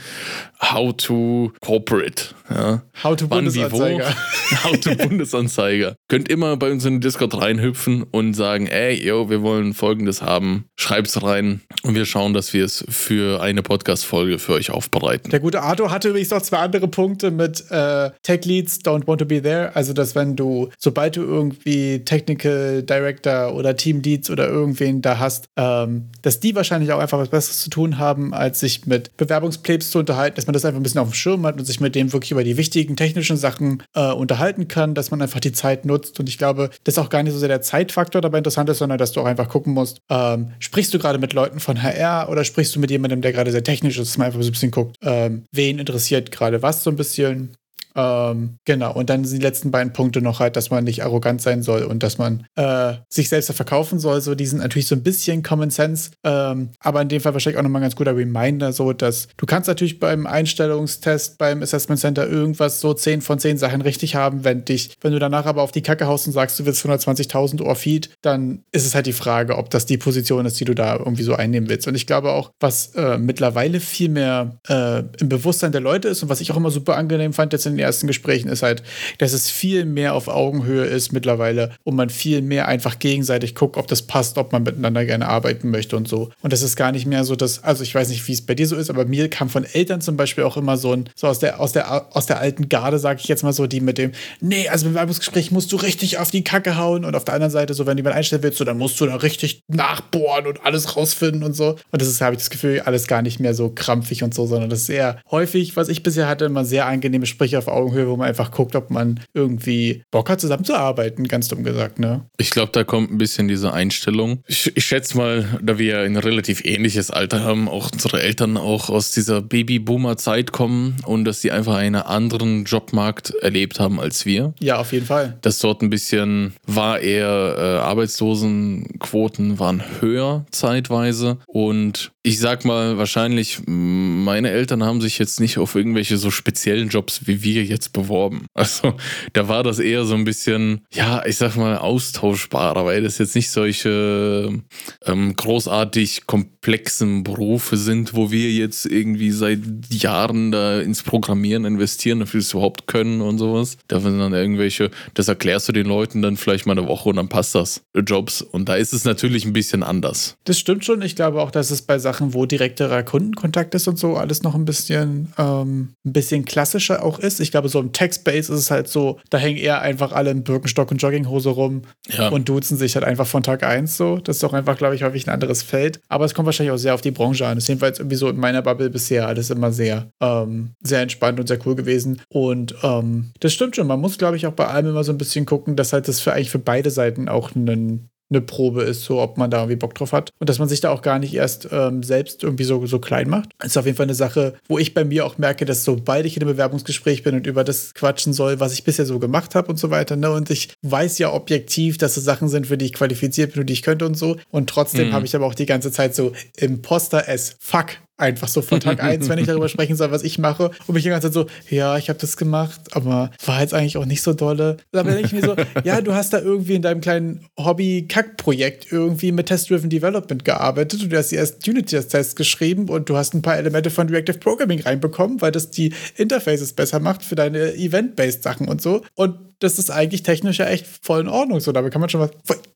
How to Corporate. Ja. How to Wann, Bundesanzeiger. Wie, [LAUGHS] How to Bundesanzeiger. Könnt immer bei uns in den Discord reinhüpfen und sagen, ey, yo, wir wollen folgendes haben. Schreib's rein und wir schauen, dass wir es für eine Podcast-Folge für euch aufbereiten. Der gute Arthur hatte übrigens noch zwei andere Punkte mit äh, Tech Leads don't want to be there. Also, dass wenn du, sobald du irgendwie Technical Director oder Team Leads oder irgendwen da hast, ähm, dass die wahrscheinlich auch einfach was Besseres zu tun haben haben, als sich mit Bewerbungsplebs zu unterhalten, dass man das einfach ein bisschen auf dem Schirm hat und sich mit dem wirklich über die wichtigen technischen Sachen äh, unterhalten kann, dass man einfach die Zeit nutzt. Und ich glaube, das ist auch gar nicht so sehr der Zeitfaktor dabei interessant ist, sondern dass du auch einfach gucken musst, ähm, sprichst du gerade mit Leuten von HR oder sprichst du mit jemandem, der gerade sehr technisch ist, dass man einfach so ein bisschen guckt, ähm, wen interessiert gerade was so ein bisschen. Ähm, genau, und dann sind die letzten beiden Punkte noch halt, dass man nicht arrogant sein soll und dass man äh, sich selbst verkaufen soll. So, die sind natürlich so ein bisschen Common Sense, ähm, aber in dem Fall wahrscheinlich auch nochmal ein ganz guter Reminder, so dass du kannst natürlich beim Einstellungstest, beim Assessment Center irgendwas so 10 von 10 Sachen richtig haben, wenn dich, wenn du danach aber auf die Kacke haust und sagst, du willst 120.000 Ohr Feed, dann ist es halt die Frage, ob das die Position ist, die du da irgendwie so einnehmen willst. Und ich glaube auch, was äh, mittlerweile viel mehr äh, im Bewusstsein der Leute ist und was ich auch immer super angenehm fand jetzt in den ersten Gesprächen ist halt, dass es viel mehr auf Augenhöhe ist mittlerweile und man viel mehr einfach gegenseitig guckt, ob das passt, ob man miteinander gerne arbeiten möchte und so. Und das ist gar nicht mehr so, dass, also ich weiß nicht, wie es bei dir so ist, aber mir kam von Eltern zum Beispiel auch immer so ein, so aus der, aus der, aus der alten Garde, sage ich jetzt mal so, die mit dem, nee, also im Bewerbungsgespräch musst du richtig auf die Kacke hauen und auf der anderen Seite, so, wenn du jemanden einstellen willst, so, dann musst du da richtig nachbohren und alles rausfinden und so. Und das ist, habe ich das Gefühl, alles gar nicht mehr so krampfig und so, sondern das ist eher häufig, was ich bisher hatte, immer sehr angenehme Sprüche auf Augenhöhe, wo man einfach guckt, ob man irgendwie Bock hat, zusammenzuarbeiten, ganz dumm gesagt, ne? Ich glaube, da kommt ein bisschen diese Einstellung. Ich, ich schätze mal, da wir ja ein relativ ähnliches Alter haben, auch unsere Eltern auch aus dieser Babyboomer-Zeit kommen und dass sie einfach einen anderen Jobmarkt erlebt haben als wir. Ja, auf jeden Fall. Dass dort ein bisschen war eher äh, Arbeitslosenquoten waren höher zeitweise und ich sag mal, wahrscheinlich, meine Eltern haben sich jetzt nicht auf irgendwelche so speziellen Jobs wie wir jetzt beworben. [LAUGHS] Also da war das eher so ein bisschen, ja, ich sag mal, austauschbarer, weil das jetzt nicht solche ähm, großartig komplexen Berufe sind, wo wir jetzt irgendwie seit Jahren da ins Programmieren investieren, dafür es überhaupt können und sowas. Da sind dann irgendwelche, das erklärst du den Leuten dann vielleicht mal eine Woche und dann passt das. Jobs. Und da ist es natürlich ein bisschen anders. Das stimmt schon. Ich glaube auch, dass es bei Sachen, wo direkterer Kundenkontakt ist und so, alles noch ein bisschen, ähm, ein bisschen klassischer auch ist. Ich glaube, so im Tech-Space ist es halt so, da hängen eher einfach alle in Birkenstock und Jogginghose rum ja. und duzen sich halt einfach von Tag 1 so. Das ist doch einfach, glaube ich, häufig ein anderes Feld. Aber es kommt wahrscheinlich auch sehr auf die Branche an. Das ist jedenfalls irgendwie so in meiner Bubble bisher alles immer sehr, ähm, sehr entspannt und sehr cool gewesen. Und ähm, das stimmt schon. Man muss, glaube ich, auch bei allem immer so ein bisschen gucken, dass halt das für eigentlich für beide Seiten auch einen eine Probe ist, so ob man da irgendwie Bock drauf hat. Und dass man sich da auch gar nicht erst ähm, selbst irgendwie so, so klein macht. Ist auf jeden Fall eine Sache, wo ich bei mir auch merke, dass sobald ich in einem Bewerbungsgespräch bin und über das quatschen soll, was ich bisher so gemacht habe und so weiter, ne, und ich weiß ja objektiv, dass es Sachen sind, für die ich qualifiziert bin und die ich könnte und so. Und trotzdem mhm. habe ich aber auch die ganze Zeit so Imposter as fuck einfach so von Tag 1, wenn ich darüber [LAUGHS] sprechen soll, was ich mache. Und mich die ganze Zeit so, ja, ich habe das gemacht, aber war jetzt eigentlich auch nicht so dolle. Da denke ich mir so, [LAUGHS] ja, du hast da irgendwie in deinem kleinen Hobby-Kack-Projekt irgendwie mit Test-Driven Development gearbeitet. Du hast die erst Unity-Tests geschrieben und du hast ein paar Elemente von Reactive Programming reinbekommen, weil das die Interfaces besser macht für deine Event-Based Sachen und so. Und das ist eigentlich technisch ja echt voll in Ordnung. So, damit kann man schon was.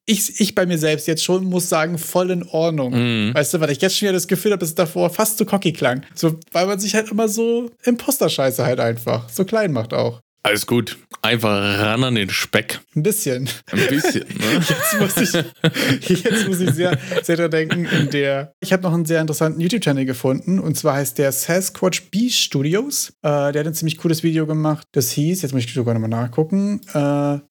Ich, ich bei mir selbst jetzt schon muss sagen, voll in Ordnung. Mhm. Weißt du, weil ich jetzt schon wieder das Gefühl habe, dass es davor fast zu cocky klang. So, weil man sich halt immer so Imposter-Scheiße halt einfach so klein macht auch. Alles gut. Einfach ran an den Speck. Ein bisschen. Ein bisschen, ne? [LAUGHS] Jetzt muss ich, jetzt muss ich sehr, sehr dran denken. In der, ich habe noch einen sehr interessanten YouTube-Channel gefunden. Und zwar heißt der Sasquatch Bee Studios. Äh, der hat ein ziemlich cooles Video gemacht. Das hieß, jetzt muss ich sogar nochmal nachgucken, äh,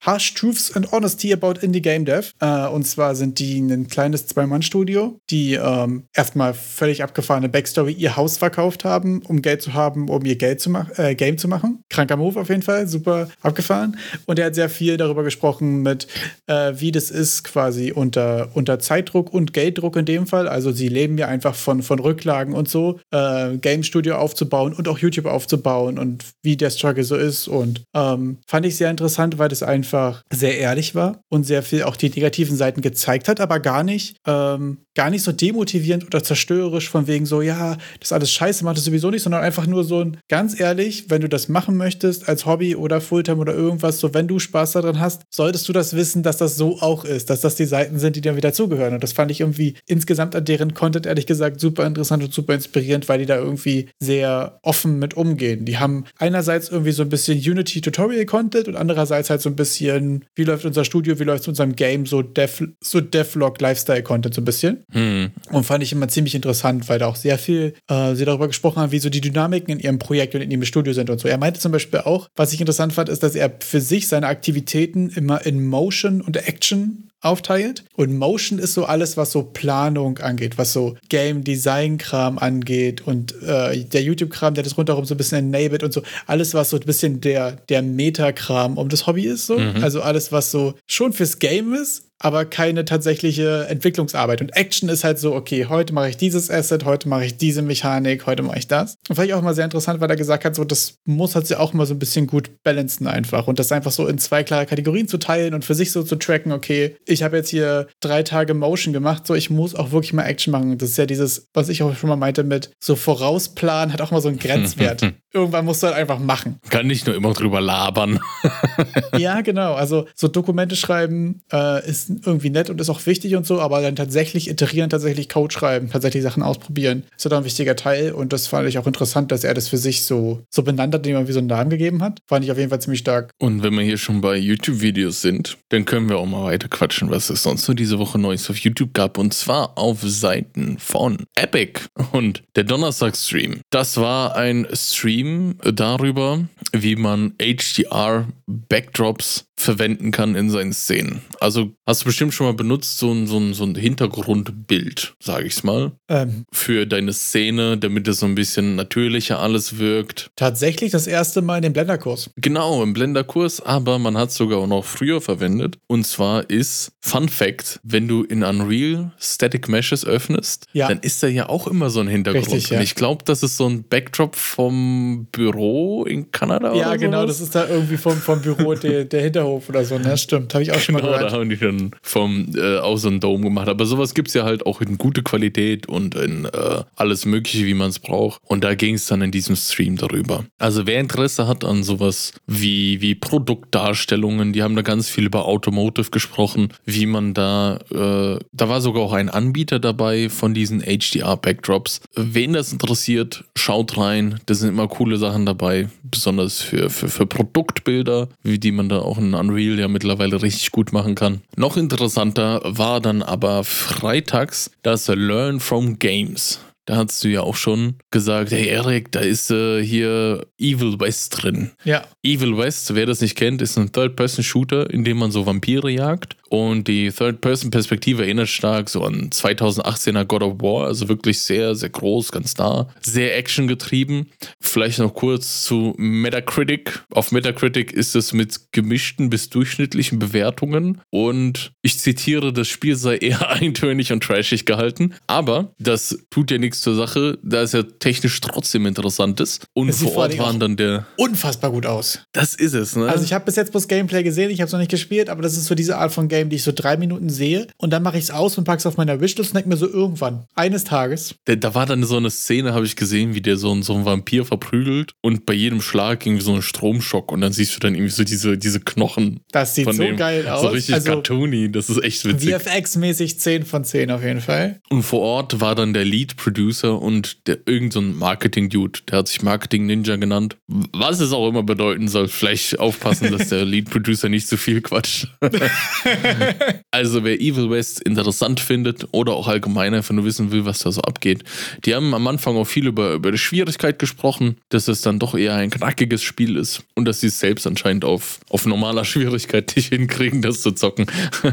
Harsh Truths and Honesty About Indie Game Dev. Äh, und zwar sind die ein kleines Zwei-Mann-Studio, die ähm, erstmal völlig abgefahrene Backstory ihr Haus verkauft haben, um Geld zu haben, um ihr Geld zu machen, äh, Game zu machen. Kranker Move auf jeden Fall super abgefahren. Und er hat sehr viel darüber gesprochen, mit äh, wie das ist, quasi unter, unter Zeitdruck und Gelddruck in dem Fall. Also sie leben ja einfach von, von Rücklagen und so, äh, Game Studio aufzubauen und auch YouTube aufzubauen und wie der Struggle so ist. Und ähm, fand ich sehr interessant, weil das einfach sehr ehrlich war und sehr viel auch die negativen Seiten gezeigt hat, aber gar nicht, ähm, gar nicht so demotivierend oder zerstörerisch von wegen so, ja, das ist alles scheiße, macht das sowieso nicht, sondern einfach nur so ein, ganz ehrlich, wenn du das machen möchtest als Hobby oder Fulltime oder irgendwas, so wenn du Spaß daran hast, solltest du das wissen, dass das so auch ist, dass das die Seiten sind, die dir wieder zugehören. Und das fand ich irgendwie insgesamt an deren Content ehrlich gesagt super interessant und super inspirierend, weil die da irgendwie sehr offen mit umgehen. Die haben einerseits irgendwie so ein bisschen Unity Tutorial Content und andererseits halt so ein bisschen, wie läuft unser Studio, wie läuft es unserem Game, so Dev, so Devlog Lifestyle Content so ein bisschen. Hm. Und fand ich immer ziemlich interessant, weil da auch sehr viel äh, sie darüber gesprochen haben, wie so die Dynamiken in ihrem Projekt und in ihrem Studio sind und so. Er meinte zum Beispiel auch, was ich interessant fand, ist, dass er für sich seine Aktivitäten immer in Motion und Action aufteilt. Und Motion ist so alles, was so Planung angeht, was so Game Design Kram angeht und äh, der YouTube Kram, der das rundherum so ein bisschen enabled und so alles, was so ein bisschen der, der Meta-Kram um das Hobby ist, so. Mhm. Also alles, was so schon fürs Game ist, aber keine tatsächliche Entwicklungsarbeit. Und Action ist halt so, okay, heute mache ich dieses Asset, heute mache ich diese Mechanik, heute mache ich das. Und fand ich auch mal sehr interessant, weil er gesagt hat, so, das muss halt sie auch mal so ein bisschen gut balancen einfach. Und das einfach so in zwei klare Kategorien zu teilen und für sich so zu tracken, okay, ich habe jetzt hier drei Tage Motion gemacht, so ich muss auch wirklich mal Action machen. Das ist ja dieses, was ich auch schon mal meinte mit so Vorausplanen, hat auch mal so einen Grenzwert. [LAUGHS] Irgendwann musst du halt einfach machen. Kann nicht nur immer drüber labern. [LAUGHS] ja, genau. Also so Dokumente schreiben äh, ist irgendwie nett und ist auch wichtig und so, aber dann tatsächlich iterieren, tatsächlich Code schreiben, tatsächlich Sachen ausprobieren, ist halt ein wichtiger Teil und das fand ich auch interessant, dass er das für sich so, so benannt hat, dem er wie so einen Namen gegeben hat. Fand ich auf jeden Fall ziemlich stark. Und wenn wir hier schon bei YouTube-Videos sind, dann können wir auch mal weiter quatschen, was es sonst so diese Woche Neues auf YouTube gab und zwar auf Seiten von Epic und der Donnerstag-Stream. Das war ein Stream darüber, wie man HDR-Backdrops verwenden kann in seinen Szenen. Also hast du bestimmt schon mal benutzt, so ein, so ein, so ein Hintergrundbild, sage ich es mal, ähm, für deine Szene, damit es so ein bisschen natürlicher alles wirkt. Tatsächlich das erste Mal in dem Blenderkurs. Genau, im Blenderkurs, aber man hat es sogar auch noch früher verwendet. Und zwar ist, Fun Fact, wenn du in Unreal Static Meshes öffnest, ja. dann ist da ja auch immer so ein Hintergrund. Richtig, ja. Und ich glaube, das ist so ein Backdrop vom Büro in Kanada. Ja, genau, sowas. das ist da irgendwie vom, vom Büro der, der Hintergrund. Hinterhof oder so, ne? Stimmt, habe ich auch schon genau, mal gehört. da haben die dann vom, äh, auch so einen Dome gemacht. Aber sowas gibt es ja halt auch in gute Qualität und in äh, alles Mögliche, wie man es braucht. Und da ging es dann in diesem Stream darüber. Also wer Interesse hat an sowas wie, wie Produktdarstellungen, die haben da ganz viel über Automotive gesprochen, wie man da, äh, da war sogar auch ein Anbieter dabei von diesen HDR-Backdrops. Wen das interessiert, schaut rein. Da sind immer coole Sachen dabei, besonders für, für, für Produktbilder, wie die man da auch in Unreal ja mittlerweile richtig gut machen kann. Noch interessanter war dann aber freitags das Learn from Games. Da hast du ja auch schon gesagt, hey Erik, da ist äh, hier Evil West drin. Ja. Evil West, wer das nicht kennt, ist ein Third-Person-Shooter, in dem man so Vampire jagt. Und die Third-Person-Perspektive erinnert stark so an 2018er God of War, also wirklich sehr, sehr groß, ganz nah, sehr actiongetrieben. Vielleicht noch kurz zu Metacritic. Auf Metacritic ist es mit gemischten bis durchschnittlichen Bewertungen und ich zitiere, das Spiel sei eher [LAUGHS] eintönig und trashig gehalten, aber das tut ja nichts zur Sache, da es ja technisch trotzdem interessant ist. Und Es vor Ort waren dann der. Unfassbar gut aus. Das ist es, ne? Also ich habe bis jetzt bloß Gameplay gesehen, ich habe es noch nicht gespielt, aber das ist so diese Art von Game, die ich so drei Minuten sehe und dann mache ich es aus und packe es auf meiner Wishlist und denke mir so irgendwann, eines Tages. Da, da war dann so eine Szene, habe ich gesehen, wie der so, einen- so einen Vampir verprügelt und bei jedem Schlag irgendwie so ein Stromschock und dann siehst du dann irgendwie so diese, diese Knochen. Das sieht von so dem. geil aus. So richtig also cartoony, das ist echt witzig. VFX-mäßig 10 von 10 auf jeden Fall. Und vor Ort war dann der Lead-Producer und der irgend so ein Marketing-Dude, der hat sich Marketing-Ninja genannt. Was es auch immer bedeuten soll. Vielleicht aufpassen, dass der [LAUGHS] Lead-Producer nicht zu viel quatscht. [LAUGHS] [LAUGHS] also wer Evil West interessant findet oder auch allgemein einfach nur wissen will, was da so abgeht. Die haben am Anfang auch viel über, über die Schwierigkeit gesprochen, dass es dann doch eher ein knackiges Spiel ist und dass sie es selbst anscheinend auf, auf normaler Schwierigkeit nicht hinkriegen, das zu zocken. [LAUGHS]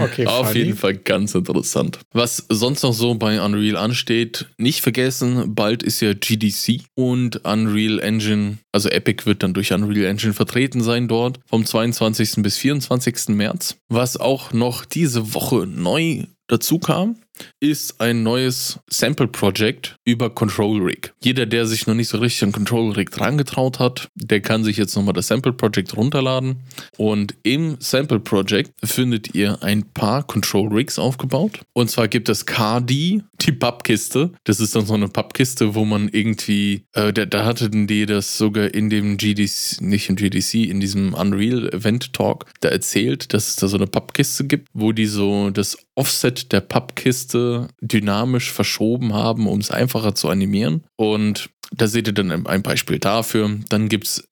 Okay, Auf funny. jeden Fall ganz interessant. Was sonst noch so bei Unreal ansteht, nicht vergessen, bald ist ja GDC und Unreal Engine, also Epic wird dann durch Unreal Engine vertreten sein dort vom 22. bis 24. März. Was auch noch diese Woche neu dazu kam, ist ein neues Sample Project über Control Rig. Jeder, der sich noch nicht so richtig an Control Rig dran getraut hat, der kann sich jetzt nochmal das Sample Project runterladen. Und im Sample Project findet ihr ein paar Control Rigs aufgebaut. Und zwar gibt es KD, die Pappkiste. Das ist dann so eine Pappkiste, wo man irgendwie, äh, da, da hatten die das sogar in dem GDC, nicht im GDC, in diesem Unreal Event Talk, da erzählt, dass es da so eine Pappkiste gibt, wo die so das Offset der Pappkiste dynamisch verschoben haben, um es einfacher zu animieren. Und da seht ihr dann ein Beispiel dafür. Dann gibt es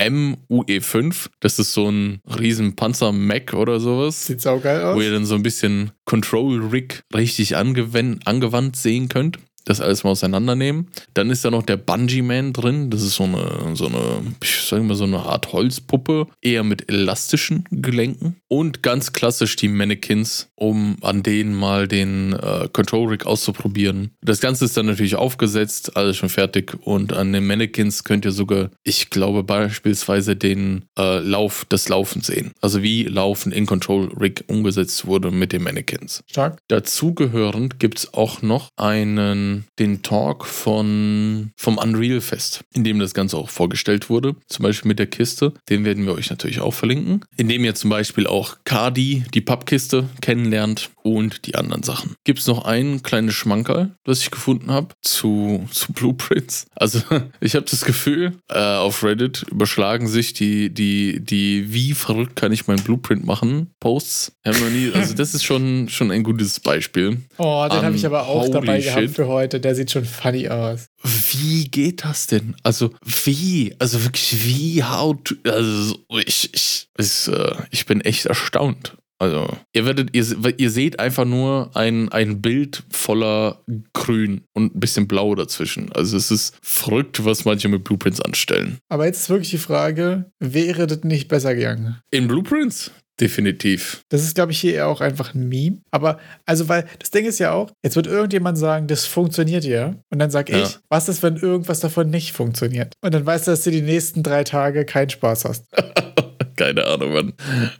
MUE5, das ist so ein riesen Panzer-Mac oder sowas Sieht saugeil aus. wo ihr dann so ein bisschen Control Rig richtig angewandt sehen könnt. Das alles mal auseinandernehmen. Dann ist da noch der Bungee Man drin. Das ist so eine, so eine, ich sag mal, so eine Art Holzpuppe, eher mit elastischen Gelenken. Und ganz klassisch die Mannequins, um an denen mal den äh, Control Rig auszuprobieren. Das Ganze ist dann natürlich aufgesetzt, alles schon fertig. Und an den Mannequins könnt ihr sogar, ich glaube, beispielsweise den äh, Lauf, das Laufen sehen. Also wie Laufen in Control Rig umgesetzt wurde mit den Mannequins. Stark. Dazugehörend gibt es auch noch einen, den Talk von, vom Unreal Fest, in dem das Ganze auch vorgestellt wurde. Zum Beispiel mit der Kiste. Den werden wir euch natürlich auch verlinken. In dem ihr zum Beispiel auch Cardi, die Pappkiste, kennenlernt und die anderen Sachen. Gibt es noch ein kleines Schmankerl, das ich gefunden habe zu, zu Blueprints. Also [LAUGHS] ich habe das Gefühl, äh, auf Reddit überschlagen sich die, die, die, wie verrückt kann ich mein Blueprint machen, Posts. Haben noch nie, also das ist schon, schon ein gutes Beispiel. Oh, den habe ich aber auch dabei gehabt shit. für heute. Der sieht schon funny aus. Wie geht das denn? Also wie? Also wirklich wie? To, also ich, ich, ist, äh, ich bin echt erstaunt. Also ihr werdet, ihr, ihr seht einfach nur ein, ein Bild voller Grün und ein bisschen Blau dazwischen. Also es ist verrückt, was manche mit Blueprints anstellen. Aber jetzt ist wirklich die Frage, wäre das nicht besser gegangen? In Blueprints? Definitiv. Das ist, glaube ich, hier eher auch einfach ein Meme. Aber, also, weil das Ding ist ja auch, jetzt wird irgendjemand sagen, das funktioniert ja. Und dann sag Ja. ich, was ist, wenn irgendwas davon nicht funktioniert? Und dann weißt du, dass du die nächsten drei Tage keinen Spaß hast. [LAUGHS] Keine Ahnung, Mann.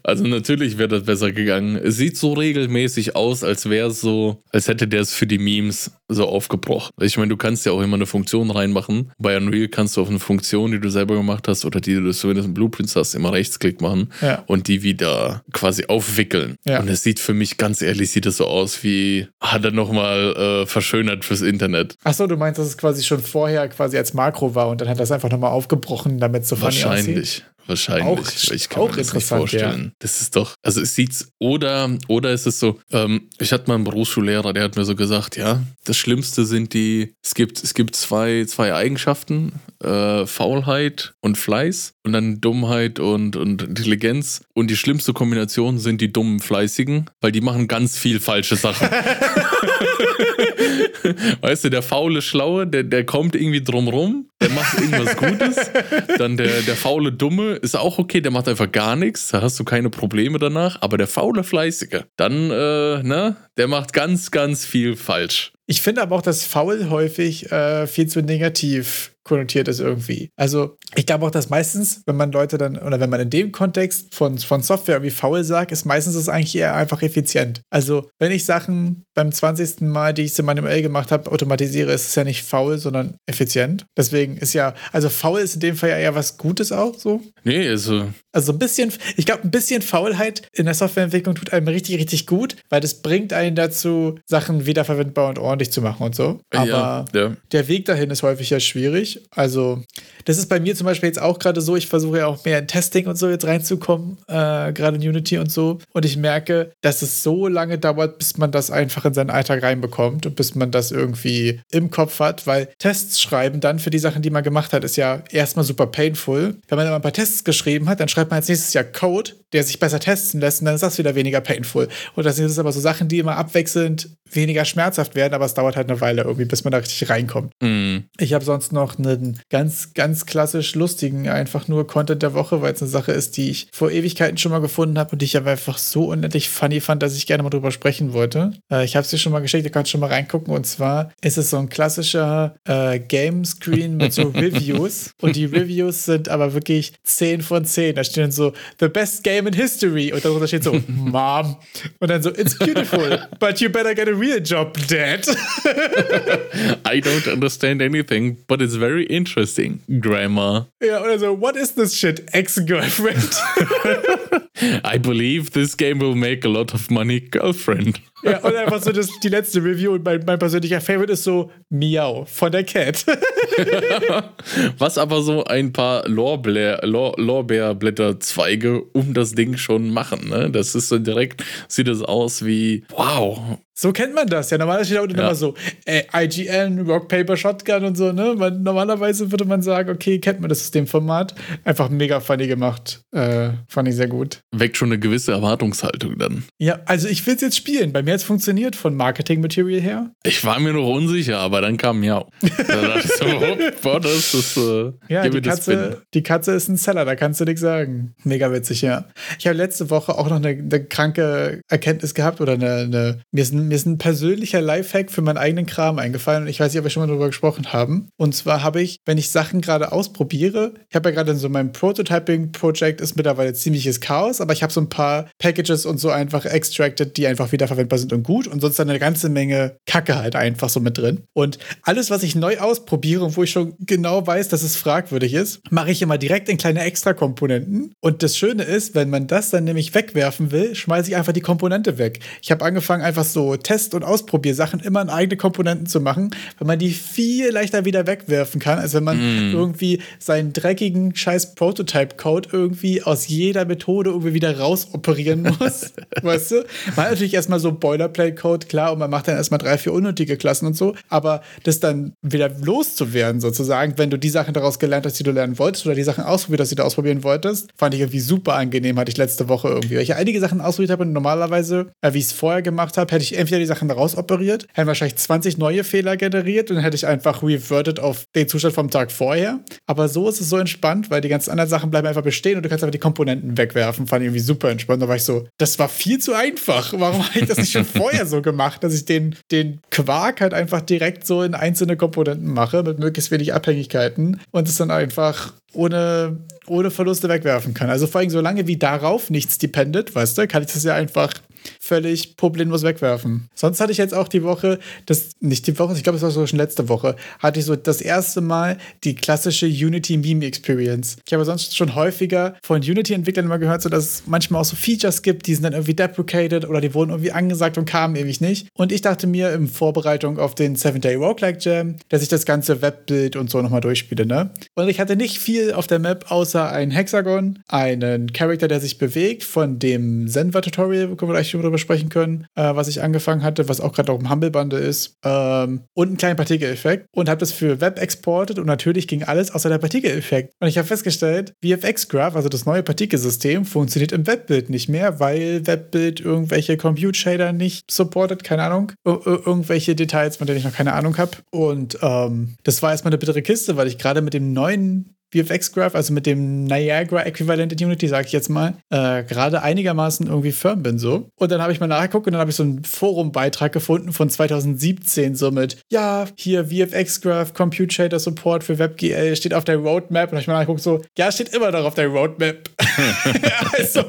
Also natürlich wäre das besser gegangen. Es sieht so regelmäßig aus, als wäre es so, als hätte der es für die Memes so aufgebrochen. Ich meine, du kannst ja auch immer eine Funktion reinmachen. Bei Unreal kannst du auf eine Funktion, die du selber gemacht hast oder die du zumindest in Blueprints hast, immer Rechtsklick machen Ja. und die wieder quasi aufwickeln. Ja. Und es sieht für mich ganz ehrlich, sieht es so aus wie, hat er nochmal äh, verschönert fürs Internet. Achso, du meinst, dass es quasi schon vorher quasi als Makro war und dann hat das einfach nochmal aufgebrochen, damit es so funny aussieht? Wahrscheinlich. Auch- ich kann auch mir das nicht interessant, vorstellen. Das ist doch, also es sieht's, oder, oder ist es so, ähm, ich hatte mal einen Berufsschullehrer, der hat mir so gesagt, ja, das Schlimmste sind die, es gibt, es gibt zwei, zwei Eigenschaften, äh, Faulheit und Fleiß und dann Dummheit und, und Intelligenz. Und die schlimmste Kombination sind die dummen Fleißigen, weil die machen ganz viel falsche Sachen. [LAUGHS] [LAUGHS] [LAUGHS] weißt du, der faule Schlaue, der, der kommt irgendwie drumrum, der macht irgendwas Gutes. Dann der, der faule Dumme ist auch okay, der macht einfach gar nichts, da hast du keine Probleme danach. Aber der faule Fleißige, dann, äh, ne, der macht ganz, ganz viel falsch. Ich finde aber auch, dass faul häufig äh, viel zu negativ konnotiert ist irgendwie. Also ich glaube auch, dass meistens, wenn man Leute dann, oder wenn man in dem Kontext von, von Software irgendwie faul sagt, ist meistens es eigentlich eher einfach effizient. Also wenn ich Sachen beim 20. Mal, die ich meinem Mail gemacht habe, automatisiere, ist es ja nicht faul, sondern effizient. Deswegen ist ja, also faul ist in dem Fall ja eher was Gutes auch so. Nee, also. Also ein bisschen, ich glaube, ein bisschen Faulheit in der Softwareentwicklung tut einem richtig, richtig gut, weil das bringt einen dazu, Sachen wiederverwendbar und ordentlich zu machen und so. Aber ja, ja. der Weg dahin ist häufig ja schwierig. Also, das ist bei mir zum Beispiel jetzt auch gerade so. Ich versuche ja auch mehr in Testing und so jetzt reinzukommen, äh, gerade in Unity und so. Und ich merke, dass es so lange dauert, bis man das einfach in seinen Alltag reinbekommt und bis man das irgendwie im Kopf hat, weil Tests schreiben dann für die Sachen, die man gemacht hat, ist ja erstmal super painful. Wenn man dann ein paar Tests geschrieben hat, dann schreibt man als nächstes Jahr Code, der sich besser testen lässt und dann ist das wieder weniger painful. Und das sind aber so Sachen, die immer abwechselnd weniger schmerzhaft werden, aber es dauert halt eine Weile irgendwie, bis man da richtig reinkommt. Mm. Ich habe sonst noch einen ganz, ganz klassisch lustigen, einfach nur Content der Woche, weil es eine Sache ist, die ich vor Ewigkeiten schon mal gefunden habe und die ich aber einfach so unendlich funny fand, dass ich gerne mal drüber sprechen wollte. Äh, ich habe es dir schon mal geschickt, ihr könnt schon mal reingucken und zwar ist es so ein klassischer äh, Game Screen mit so [LAUGHS] Reviews und die Reviews sind aber wirklich 10 von 10. Da stehen so The best game in history und darunter steht so [LAUGHS] Mom und dann so It's beautiful, but you better get a real job, Dad. [LAUGHS] I don't understand anything, but it's very interesting. Grandma. Ja, oder so, what is this shit? Ex-Girlfriend. [LAUGHS] I believe this game will make a lot of money, girlfriend. Ja, und einfach so das, die letzte Review und mein, mein persönlicher Favorite ist so Miau von der Cat. [LAUGHS] Was aber so ein paar Lorbeer, Lor, Lorbeerblätterzweige um das Ding schon machen, ne? Das ist so direkt, sieht es aus wie, wow. So kennt man das ja. Normalerweise steht da unten Ja. immer so äh, IGN, Rock, Paper, Shotgun und so, ne? Weil normalerweise würde man sagen, okay, kennt man das Systemformat. Einfach mega funny gemacht. Äh, fand ich sehr gut. Weckt schon eine gewisse Erwartungshaltung dann. Ja, also ich will es jetzt spielen. Bei mir es funktioniert von Marketing-Material her. Ich war mir noch unsicher, aber dann kam. Da ich so, hopp, [LAUGHS] boah, das ist, äh, Ja, die. Katze, die Katze ist ein Seller, da kannst du nichts sagen. Mega witzig, ja. Ich habe letzte Woche auch noch eine, eine kranke Erkenntnis gehabt oder eine, eine mir, ist ein, mir ist ein persönlicher Lifehack für meinen eigenen Kram eingefallen und ich weiß nicht, ob wir schon mal darüber gesprochen haben. Und zwar habe ich, wenn ich Sachen gerade ausprobiere, ich habe ja gerade in so meinem Prototyping-Project ist mittlerweile ziemliches Chaos, aber ich habe so ein paar Packages und so einfach extracted, die einfach wiederverwendbar sind und gut und sonst dann eine ganze Menge Kacke halt einfach so mit drin. Und alles, was ich neu ausprobiere und wo ich schon genau weiß, dass es fragwürdig ist, mache ich immer direkt in kleine Extra-Komponenten. Und das Schöne ist, wenn man das dann nämlich wegwerfen will, schmeiße ich einfach die Komponente weg. Ich habe angefangen, einfach so Test- und Ausprobiersachen immer in eigene Komponenten zu machen, weil man die viel leichter wieder wegwerfen kann, als wenn man irgendwie seinen dreckigen scheiß Prototype-Code irgendwie aus jeder Methode irgendwie wieder rausoperieren muss. [LAUGHS] weißt du? Man hat natürlich erstmal so Boilerplate-Code, klar, und man macht dann erstmal drei, vier unnötige Klassen und so, aber das dann wieder loszuwerden, sozusagen, wenn du die Sachen daraus gelernt hast, die du lernen wolltest, oder die Sachen ausprobiert hast, die du ausprobieren wolltest, fand ich irgendwie super angenehm, hatte ich letzte Woche irgendwie. Weil ich einige Sachen ausprobiert habe und normalerweise, äh, wie ich es vorher gemacht habe, hätte ich entweder die Sachen daraus operiert, hätten wahrscheinlich 20 neue Fehler generiert und hätte ich einfach reverted auf den Zustand vom Tag vorher. Aber so ist es so entspannt, weil die ganzen anderen Sachen bleiben einfach bestehen und du kannst einfach die Komponenten wegwerfen. Fand ich irgendwie super entspannt. Da war ich so, das war viel zu einfach. Warum habe ich das nicht schon vorher so gemacht, dass ich den, den Quark halt einfach direkt so in einzelne Komponenten mache, mit möglichst wenig Abhängigkeiten und es dann einfach ohne, ohne Verluste wegwerfen kann. Also vor allem, solange wie darauf nichts dependet, weißt du, kann ich das ja einfach völlig problemlos wegwerfen. Sonst hatte ich jetzt auch die Woche, das nicht die Woche, ich glaube, es war so schon letzte Woche, hatte ich so das erste Mal die klassische Unity Meme Experience. Ich habe sonst schon häufiger von Unity-Entwicklern immer gehört, so dass es manchmal auch so Features gibt, die sind dann irgendwie deprecated oder die wurden irgendwie angesagt und kamen ewig nicht. Und ich dachte mir in Vorbereitung auf den Seven Day Roguelike Jam, dass ich das ganze Webbild und so nochmal durchspiele, ne? Und ich hatte nicht viel viel auf der Map, außer ein Hexagon, einen Charakter, der sich bewegt, von dem Zenva-Tutorial, wo wir gleich drüber sprechen können, äh, was ich angefangen hatte, was auch gerade auch im Humble Bundle ist, ähm, und einen kleinen Partikeleffekt und habe das für Web exportet und natürlich ging alles außer der Partikeleffekt. Und ich habe festgestellt, VFX Graph, also das neue Partikelsystem, funktioniert im Webbild nicht mehr, weil Webbild irgendwelche Compute Shader nicht supportet, keine Ahnung, Ir irgendwelche Details, von denen ich noch keine Ahnung habe. Und ähm, das war erstmal eine bittere Kiste, weil ich gerade mit dem neuen VFX-Graph, also mit dem Niagara-Äquivalent in Unity, sage ich jetzt mal, äh, gerade einigermaßen irgendwie firm bin so. Und dann habe ich mal nachgeguckt und dann habe ich so einen Forum-Beitrag gefunden von 2017, so mit, ja, hier VFX-Graph, Compute Shader Support für WebGL steht auf der Roadmap. Und habe ich mal nachgeguckt, so, ja, steht immer noch auf der Roadmap. [LAUGHS] [LAUGHS] also,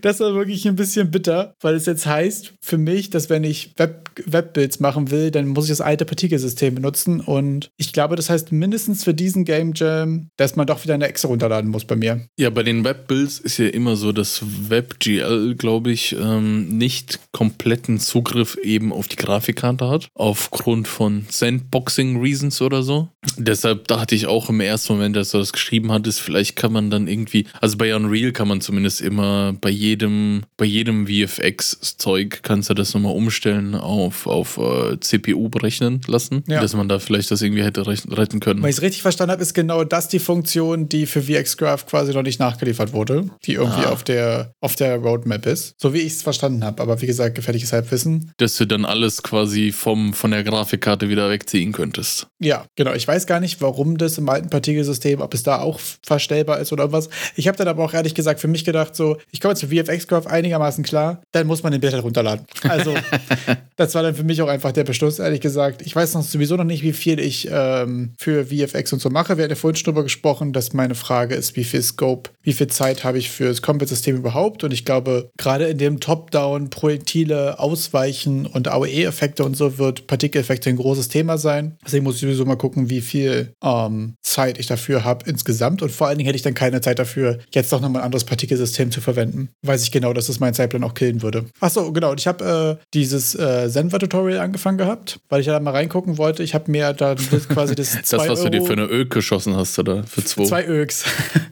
das war wirklich ein bisschen bitter, weil es jetzt heißt für mich, dass wenn ich Web Webbuilds machen will, dann muss ich das alte Partikelsystem benutzen. Und ich glaube, das heißt mindestens für diesen Game Jam, dass man doch wieder eine Exe runterladen muss bei mir. Ja, bei den Webbuilds ist ja immer so, dass WebGL, glaube ich, ähm, nicht kompletten Zugriff eben auf die Grafikkarte hat, aufgrund von Sandboxing-Reasons oder so. Deshalb dachte ich auch im ersten Moment, als du das geschrieben hattest, vielleicht kann man dann irgendwie, also bei Unreal kann man zumindest immer bei jedem, bei jedem VFX-Zeug kannst du das nochmal umstellen auf, auf uh, CPU berechnen lassen, ja. dass man da vielleicht das irgendwie hätte retten können. Wenn ich es richtig verstanden habe, ist genau das die Funktion, die für VxGraph quasi noch nicht nachgeliefert wurde, die irgendwie ah. auf, der, auf der Roadmap ist. So wie ich es verstanden habe. Aber wie gesagt, gefährliches Halbwissen. Dass du dann alles quasi vom, von der Grafikkarte wieder wegziehen könntest. Ja, genau. Ich weiß gar nicht, warum das im alten Partikelsystem, ob es da auch verstellbar ist oder was. Ich habe dann aber auch ehrlich gesagt für mich gedacht, so, ich komme zu VFX-Graph einigermaßen klar, dann muss man den Bild halt runterladen. Also, [LAUGHS] das war dann für mich auch einfach der Beschluss, ehrlich gesagt. Ich weiß noch sowieso noch nicht, wie viel ich ähm, für VFX und so mache. Wir hatten ja vorhin schon drüber gesprochen gesprochen, dass meine Frage ist, wie viel Scope, wie viel Zeit habe ich für das Combat-System überhaupt? Und ich glaube, gerade in dem Top-Down, Projektile ausweichen und AOE-Effekte und so wird Partikeleffekte ein großes Thema sein. Deswegen muss ich sowieso mal gucken, wie viel ähm, Zeit ich dafür habe insgesamt. Und vor allen Dingen hätte ich dann keine Zeit dafür, jetzt doch nochmal ein anderes Partikelsystem zu verwenden. Weiß ich genau, dass das mein Zeitplan auch killen würde. Achso, genau. Und ich habe äh, dieses äh, Senva-Tutorial angefangen gehabt, weil ich da mal reingucken wollte. Ich habe mir da quasi das. [LAUGHS] das, was Euro du dir für eine Öl geschossen hast, oder? Für zwei. Zwei Öks.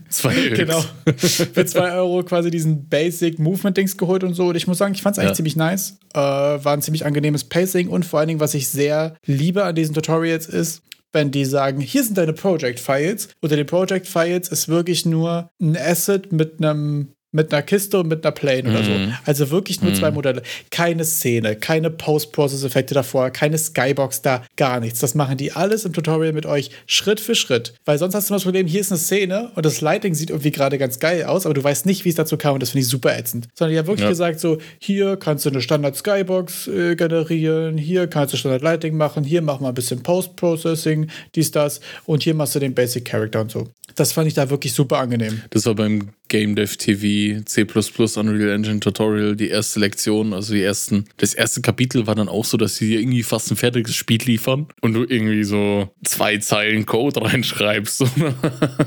Zwei [LAUGHS] Öks. genau. [LAUGHS] Für zwei Euro quasi diesen Basic Movement-Dings geholt und so. Und ich muss sagen, ich fand es eigentlich ja. ziemlich nice. Äh, war ein ziemlich angenehmes Pacing und vor allen Dingen, was ich sehr liebe an diesen Tutorials ist, wenn die sagen, hier sind deine Project-Files. Unter den Project-Files ist wirklich nur ein Asset mit einem mit einer Kiste und mit einer Plane oder so. Mhm. Also wirklich nur mm. zwei Modelle. Keine Szene, keine Post-Process-Effekte davor, keine Skybox da, gar nichts. Das machen die alles im Tutorial mit euch Schritt für Schritt. Weil sonst hast du das Problem, hier ist eine Szene und das Lighting sieht irgendwie gerade ganz geil aus, aber du weißt nicht, wie es dazu kam und das finde ich super ätzend. Sondern die haben wirklich ja. gesagt, so, hier kannst du eine Standard-Skybox äh, generieren, hier kannst du Standard-Lighting machen, hier mach mal ein bisschen Post-Processing, dies, das und hier machst du den Basic-Character und so. Das fand ich da wirklich super angenehm. Das war beim Game Dev TV C++ Unreal Engine Tutorial die erste Lektion, also die ersten, das erste Kapitel war dann auch so, dass sie dir irgendwie fast ein fertiges Spiel liefern und du irgendwie so zwei Zeilen Code [LAUGHS] reinschreibst.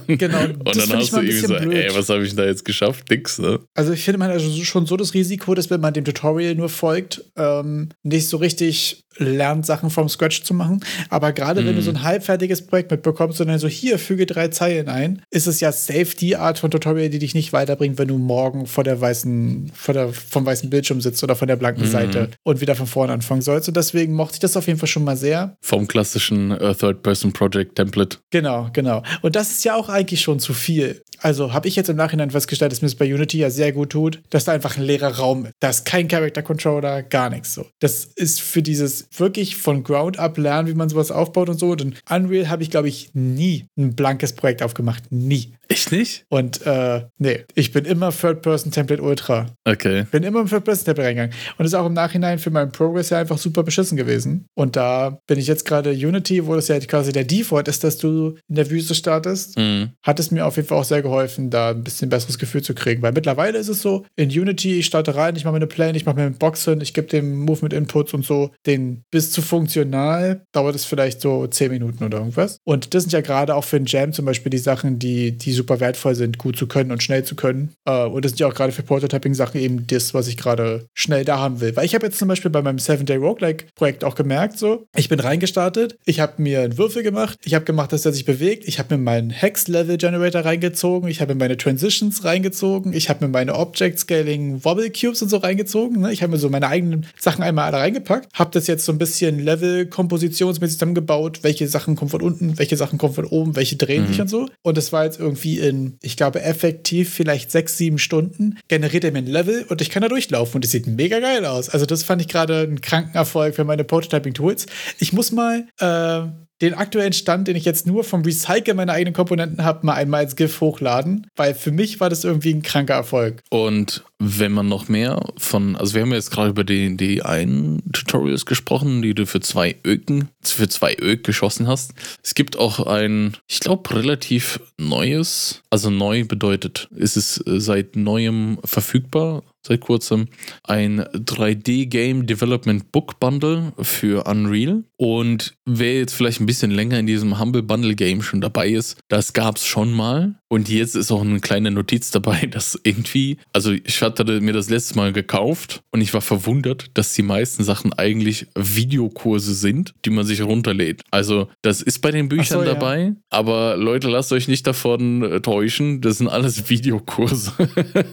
genau. und dann hast du irgendwie so, blöd. ey, was habe ich da jetzt geschafft? Nix, ne? Also ich finde man also schon so das Risiko, dass wenn man dem Tutorial nur folgt, ähm, nicht so richtig lernt, Sachen vom Scratch zu machen. Aber gerade mm. wenn du so ein mhm. halbfertiges Projekt mitbekommst und dann so, hier, füge drei Zeilen ein, ist es ja safe die Art von Tutorial, die dich nicht weiterbringt, wenn du morgen vor der weißen, vor der, vom weißen Bildschirm sitzt oder von der blanken mm. Seite und wieder von vorne anfangen sollst. Und deswegen mochte ich das auf jeden Fall schon mal sehr. Vom klassischen uh, Third-Person-Project-Template. Genau, genau. Und das ist ja auch eigentlich schon zu viel. Also habe ich jetzt im Nachhinein festgestellt, dass mir es bei Unity ja sehr gut tut, dass da einfach ein leerer Raum ist. Da ist kein Character-Controller, gar nichts so. Das ist für dieses wirklich von Ground up lernen, wie man sowas aufbaut und so. In Unreal habe ich, glaube ich, nie ein blankes Projekt aufgemacht. Nie. Echt nicht? Und äh, nee, ich bin immer Third-Person-Template Ultra. Okay. Bin immer im Third-Person-Template reingegangen. Und ist auch im Nachhinein für meinen Progress ja einfach super beschissen gewesen. Und da bin ich jetzt gerade Unity, wo das ja quasi der Default ist, dass du in der Wüste startest, mhm. hat es mir auf jeden Fall auch sehr geholfen, da ein bisschen besseres Gefühl zu kriegen. Weil mittlerweile ist es so, in Unity, ich starte rein, ich mache mir eine Plane, ich mache mir einen Boxen, ich gebe dem Movement Inputs und so, den bis zu funktional dauert es vielleicht so 10 Minuten oder irgendwas. Und das sind ja gerade auch für einen Jam zum Beispiel die Sachen, die, die super wertvoll sind, gut zu können und schnell zu können. Äh, und das sind ja auch gerade für Prototyping-Sachen eben das, was ich gerade schnell da haben will. Weil ich habe jetzt zum Beispiel bei meinem Seven-Day Roguelike-Projekt auch gemerkt, so, ich bin reingestartet, ich habe mir einen Würfel gemacht, ich habe gemacht, dass er sich bewegt, ich habe mir meinen Hex-Level-Generator reingezogen, ich habe mir meine Transitions reingezogen, ich habe mir meine Object-Scaling Wobble Cubes und so reingezogen. Ne? Ich habe mir so meine eigenen Sachen einmal alle reingepackt, habe das jetzt so ein bisschen Level-kompositionsmäßig zusammengebaut, welche Sachen kommen von unten, welche Sachen kommen von oben, welche drehen mhm. sich und so. Und das war jetzt irgendwie in, ich glaube, effektiv vielleicht sechs, sieben Stunden, generiert er mir ein Level und ich kann da durchlaufen und es sieht mega geil aus. Also das fand ich gerade einen kranken Erfolg für meine Prototyping-Tools. Ich muss mal äh, den aktuellen Stand, den ich jetzt nur vom Recycle meiner eigenen Komponenten habe, mal einmal als GIF hochladen, weil für mich war das irgendwie ein kranker Erfolg. Und wenn man noch mehr von, also wir haben jetzt gerade über die, die einen Tutorials gesprochen, die du für zwei Öken, für zwei Ök geschossen hast. Es gibt auch ein, ich glaube, relativ neues, also neu bedeutet, ist es äh, seit neuem verfügbar, seit kurzem ein 3D Game Development Book Bundle für Unreal. Und wer jetzt vielleicht ein bisschen länger in diesem Humble Bundle Game schon dabei ist, das gab es schon mal. Und jetzt ist auch eine kleine Notiz dabei, [LAUGHS] dass irgendwie, also ich hatte mir das letzte Mal gekauft und ich war verwundert, dass die meisten Sachen eigentlich Videokurse sind, die man sich runterlädt. Also das ist bei den Büchern so, dabei, ja. aber Leute, lasst euch nicht davon äh, täuschen, das sind alles Videokurse,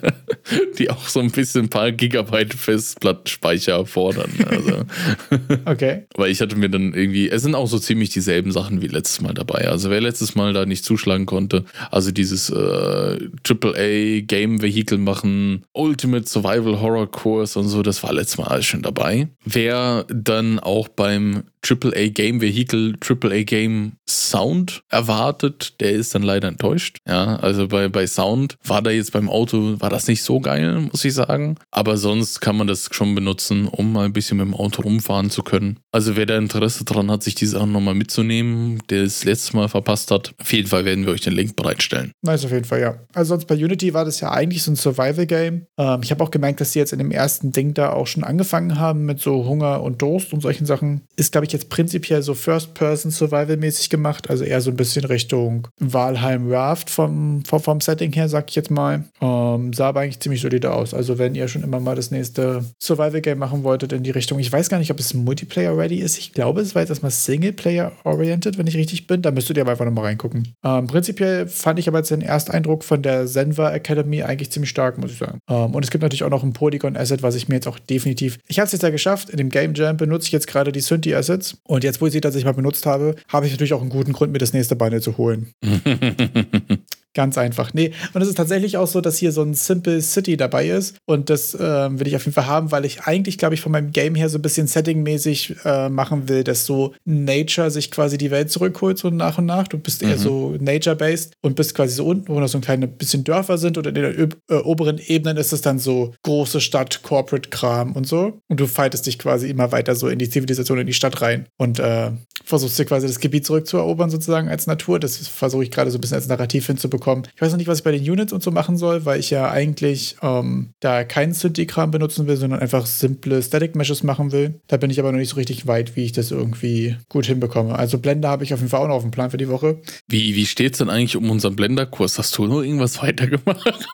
[LAUGHS] die auch so ein bisschen ein paar Gigabyte Festplattenspeicher erfordern. Also. [LAUGHS] okay. Weil ich hatte mir dann irgendwie, es sind auch so ziemlich dieselben Sachen wie letztes Mal dabei. Also wer letztes Mal da nicht zuschlagen konnte, also dieses äh, AAA Game Vehicle machen, Ultimate Survival Horror Kurs und so, das war letztes Mal alles schon dabei. Wer dann auch beim AAA Game Vehicle, AAA Game Sound erwartet, der ist dann leider enttäuscht. Ja, also bei, bei Sound war da jetzt beim Auto, war das nicht so geil, muss ich sagen. Aber sonst kann man das schon benutzen, um mal ein bisschen mit dem Auto rumfahren zu können. Also wer da Interesse dran hat, sich die Sachen nochmal mitzunehmen, der es letztes Mal verpasst hat, auf jeden Fall werden wir euch den Link bereitstellen. Nice, auf jeden Fall, ja. Also sonst bei Unity war das ja eigentlich so ein Survival-Game. Ähm, ich habe auch gemerkt, dass sie jetzt in dem ersten Ding da auch schon angefangen haben mit so Hunger und Durst und solchen Sachen. Ist, glaube ich, jetzt prinzipiell so First-Person-Survival-mäßig gemacht, also eher so ein bisschen Richtung Valheim Raft vom, vom, vom Setting her, sag ich jetzt mal. Ähm, sah aber eigentlich ziemlich solide aus. Also wenn ihr schon immer mal das nächste Survival-Game machen wolltet in die Richtung, ich weiß gar nicht, ob es Multiplayer-ready ist. Ich glaube, es war jetzt erstmal Singleplayer-oriented, wenn ich richtig bin. Da müsstet ihr aber einfach nochmal reingucken. Ähm, prinzipiell fand ich aber jetzt den Ersteindruck von der Zenva Academy eigentlich ziemlich stark, muss ich sagen. Ähm, und es gibt natürlich auch noch ein Polygon-Asset, was ich mir jetzt auch definitiv. Ich habe es jetzt ja geschafft. In dem Game Jam benutze ich jetzt gerade die Synthi-Assets. Und jetzt, wo ich sie tatsächlich mal benutzt habe, habe ich natürlich auch einen guten Grund, mir das nächste Bundle zu holen. [LAUGHS] Ganz einfach. Nee, und es ist tatsächlich auch so, dass hier so ein Simple City dabei ist. Und das ähm, will ich auf jeden Fall haben, weil ich eigentlich, glaube ich, von meinem Game her so ein bisschen settingmäßig äh, machen will, dass so Nature sich quasi die Welt zurückholt, so nach und nach. Du bist mhm. eher so Nature-based und bist quasi so unten, wo noch so ein kleine bisschen Dörfer sind. Und in den äh, oberen Ebenen ist es dann so große Stadt, Corporate-Kram und so. Und du fightest dich quasi immer weiter so in die Zivilisation, in die Stadt rein. Und äh, versuchst dir quasi das Gebiet zurückzuerobern, sozusagen als Natur. Das versuche ich gerade so ein bisschen als Narrativ hinzubekommen bekommen. Ich weiß noch nicht, was ich bei den Units und so machen soll, weil ich ja eigentlich ähm, da keinen Synthi-Kram benutzen will, sondern einfach simple Static Meshes machen will. Da bin ich aber noch nicht so richtig weit, wie ich das irgendwie gut hinbekomme. Also Blender habe ich auf jeden Fall auch noch auf dem Plan für die Woche. Wie, wie steht es denn eigentlich um unseren Blender-Kurs? Hast du nur irgendwas [LAUGHS] weitergemacht?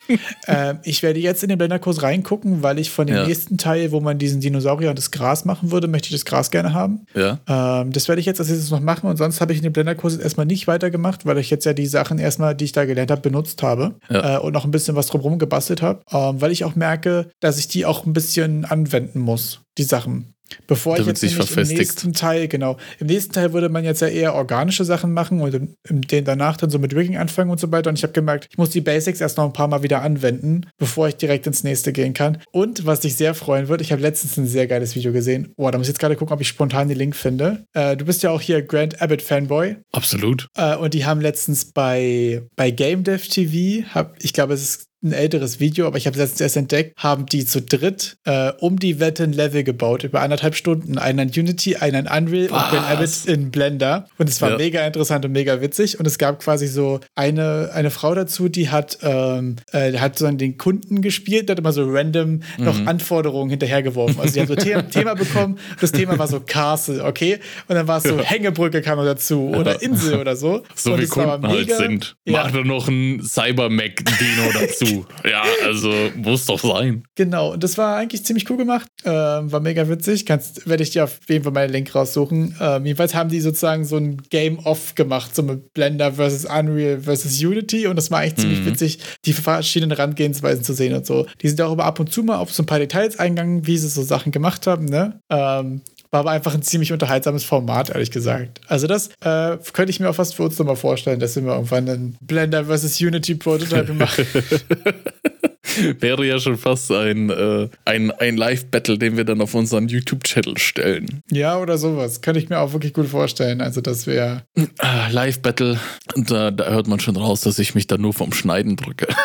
äh, ich werde jetzt in den Blender-Kurs reingucken, weil ich von dem ja. nächsten Teil, wo man diesen Dinosaurier und das Gras machen würde, möchte ich das Gras gerne haben. Ja. Ähm, das werde ich jetzt als nächstes noch machen und sonst habe ich in den Blender-Kurs erstmal nicht weitergemacht, weil ich jetzt ja die Sachen erstmal, die ich da gelernt gelernt habe, benutzt habe ja. äh, und noch ein bisschen was drumherum gebastelt habe, ähm, weil ich auch merke, dass ich die auch ein bisschen anwenden muss, die Sachen. Bevor Damit ich jetzt sich im nächsten Teil, genau, im nächsten Teil würde man jetzt ja eher organische Sachen machen und im, im, den danach dann so mit Rigging anfangen und so weiter. Und ich habe gemerkt, ich muss die Basics erst noch ein paar Mal wieder anwenden, bevor ich direkt ins nächste gehen kann. Und was dich sehr freuen wird, ich habe letztens ein sehr geiles Video gesehen. Boah, da muss ich jetzt gerade gucken, ob ich spontan den Link finde. Äh, du bist ja auch hier Grand Abbott Fanboy. Absolut. Äh, und die haben letztens bei, bei Game Dev TV, hab, ich glaube, es ist ein älteres Video, aber ich habe es letztens erst entdeckt, haben die zu dritt äh, um die Wette ein Level gebaut, über anderthalb Stunden. Einen in Unity, einen in Unreal Was? und Ben Abbott in Blender. Und es war Ja. mega interessant und mega witzig. Und es gab quasi so eine, eine Frau dazu, die hat, ähm, äh, hat so den Kunden gespielt, die hat immer so random noch Mhm. Anforderungen hinterhergeworfen. Also die hat so The [LAUGHS] Thema bekommen, das Thema war so Castle, okay? Und dann war es so Hängebrücke kam noch dazu oder Insel oder so. So und wie Kunden halt sind. Ja. Mach doch noch ein Cyber-Mac-Dino [LAUGHS] dazu. Ja, also muss doch sein. Genau, und das war eigentlich ziemlich cool gemacht. Ähm, war mega witzig. Kannst, werde ich dir auf jeden Fall meinen Link raussuchen. Ähm, jedenfalls haben die sozusagen so ein Game-Off gemacht, so mit Blender versus Unreal versus Unity. Und das war eigentlich ziemlich witzig, die verschiedenen Herangehensweisen zu sehen und so. Die sind auch immer ab und zu mal auf so ein paar Details eingegangen, wie sie so Sachen gemacht haben, ne? Ähm, war aber einfach ein ziemlich unterhaltsames Format, ehrlich gesagt. Also das äh, könnte ich mir auch fast für uns nochmal vorstellen, dass wir mal irgendwann einen Blender versus Unity Prototype machen. [LAUGHS] Wäre ja schon fast ein, äh, ein, ein Live-Battle, den wir dann auf unseren YouTube-Channel stellen. Ja, oder sowas. Könnte ich mir auch wirklich gut vorstellen. Also, das wäre. Ah, Live-Battle, da, da hört man schon raus, dass ich mich da nur vom Schneiden drücke. [LAUGHS]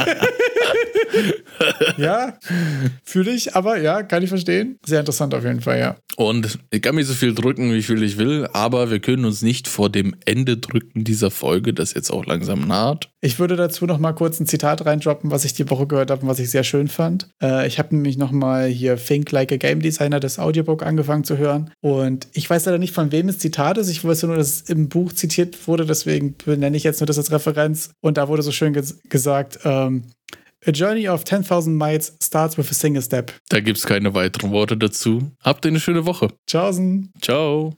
[LAUGHS] Ja, fühle ich, aber ja, kann ich verstehen. Sehr interessant auf jeden Fall, ja. Und ich kann mich so viel drücken, wie viel ich will, aber wir können uns nicht vor dem Ende drücken dieser Folge, das jetzt auch langsam naht. Ich würde dazu noch mal kurz ein Zitat reindroppen, was ich die Woche gehört habe und was ich sehr schön fand. Äh, ich habe nämlich noch mal hier Think Like a Game Designer, das Audiobook, angefangen zu hören. Und ich weiß leider nicht, von wem das Zitat ist. Ich weiß nur, dass es im Buch zitiert wurde, deswegen benenne ich jetzt nur das als Referenz. Und da wurde so schön ges gesagt, ähm, A journey of 10.000 miles starts with a single step. Da gibt es keine weiteren Worte dazu. Habt eine schöne Woche. Tschaußen. Ciao.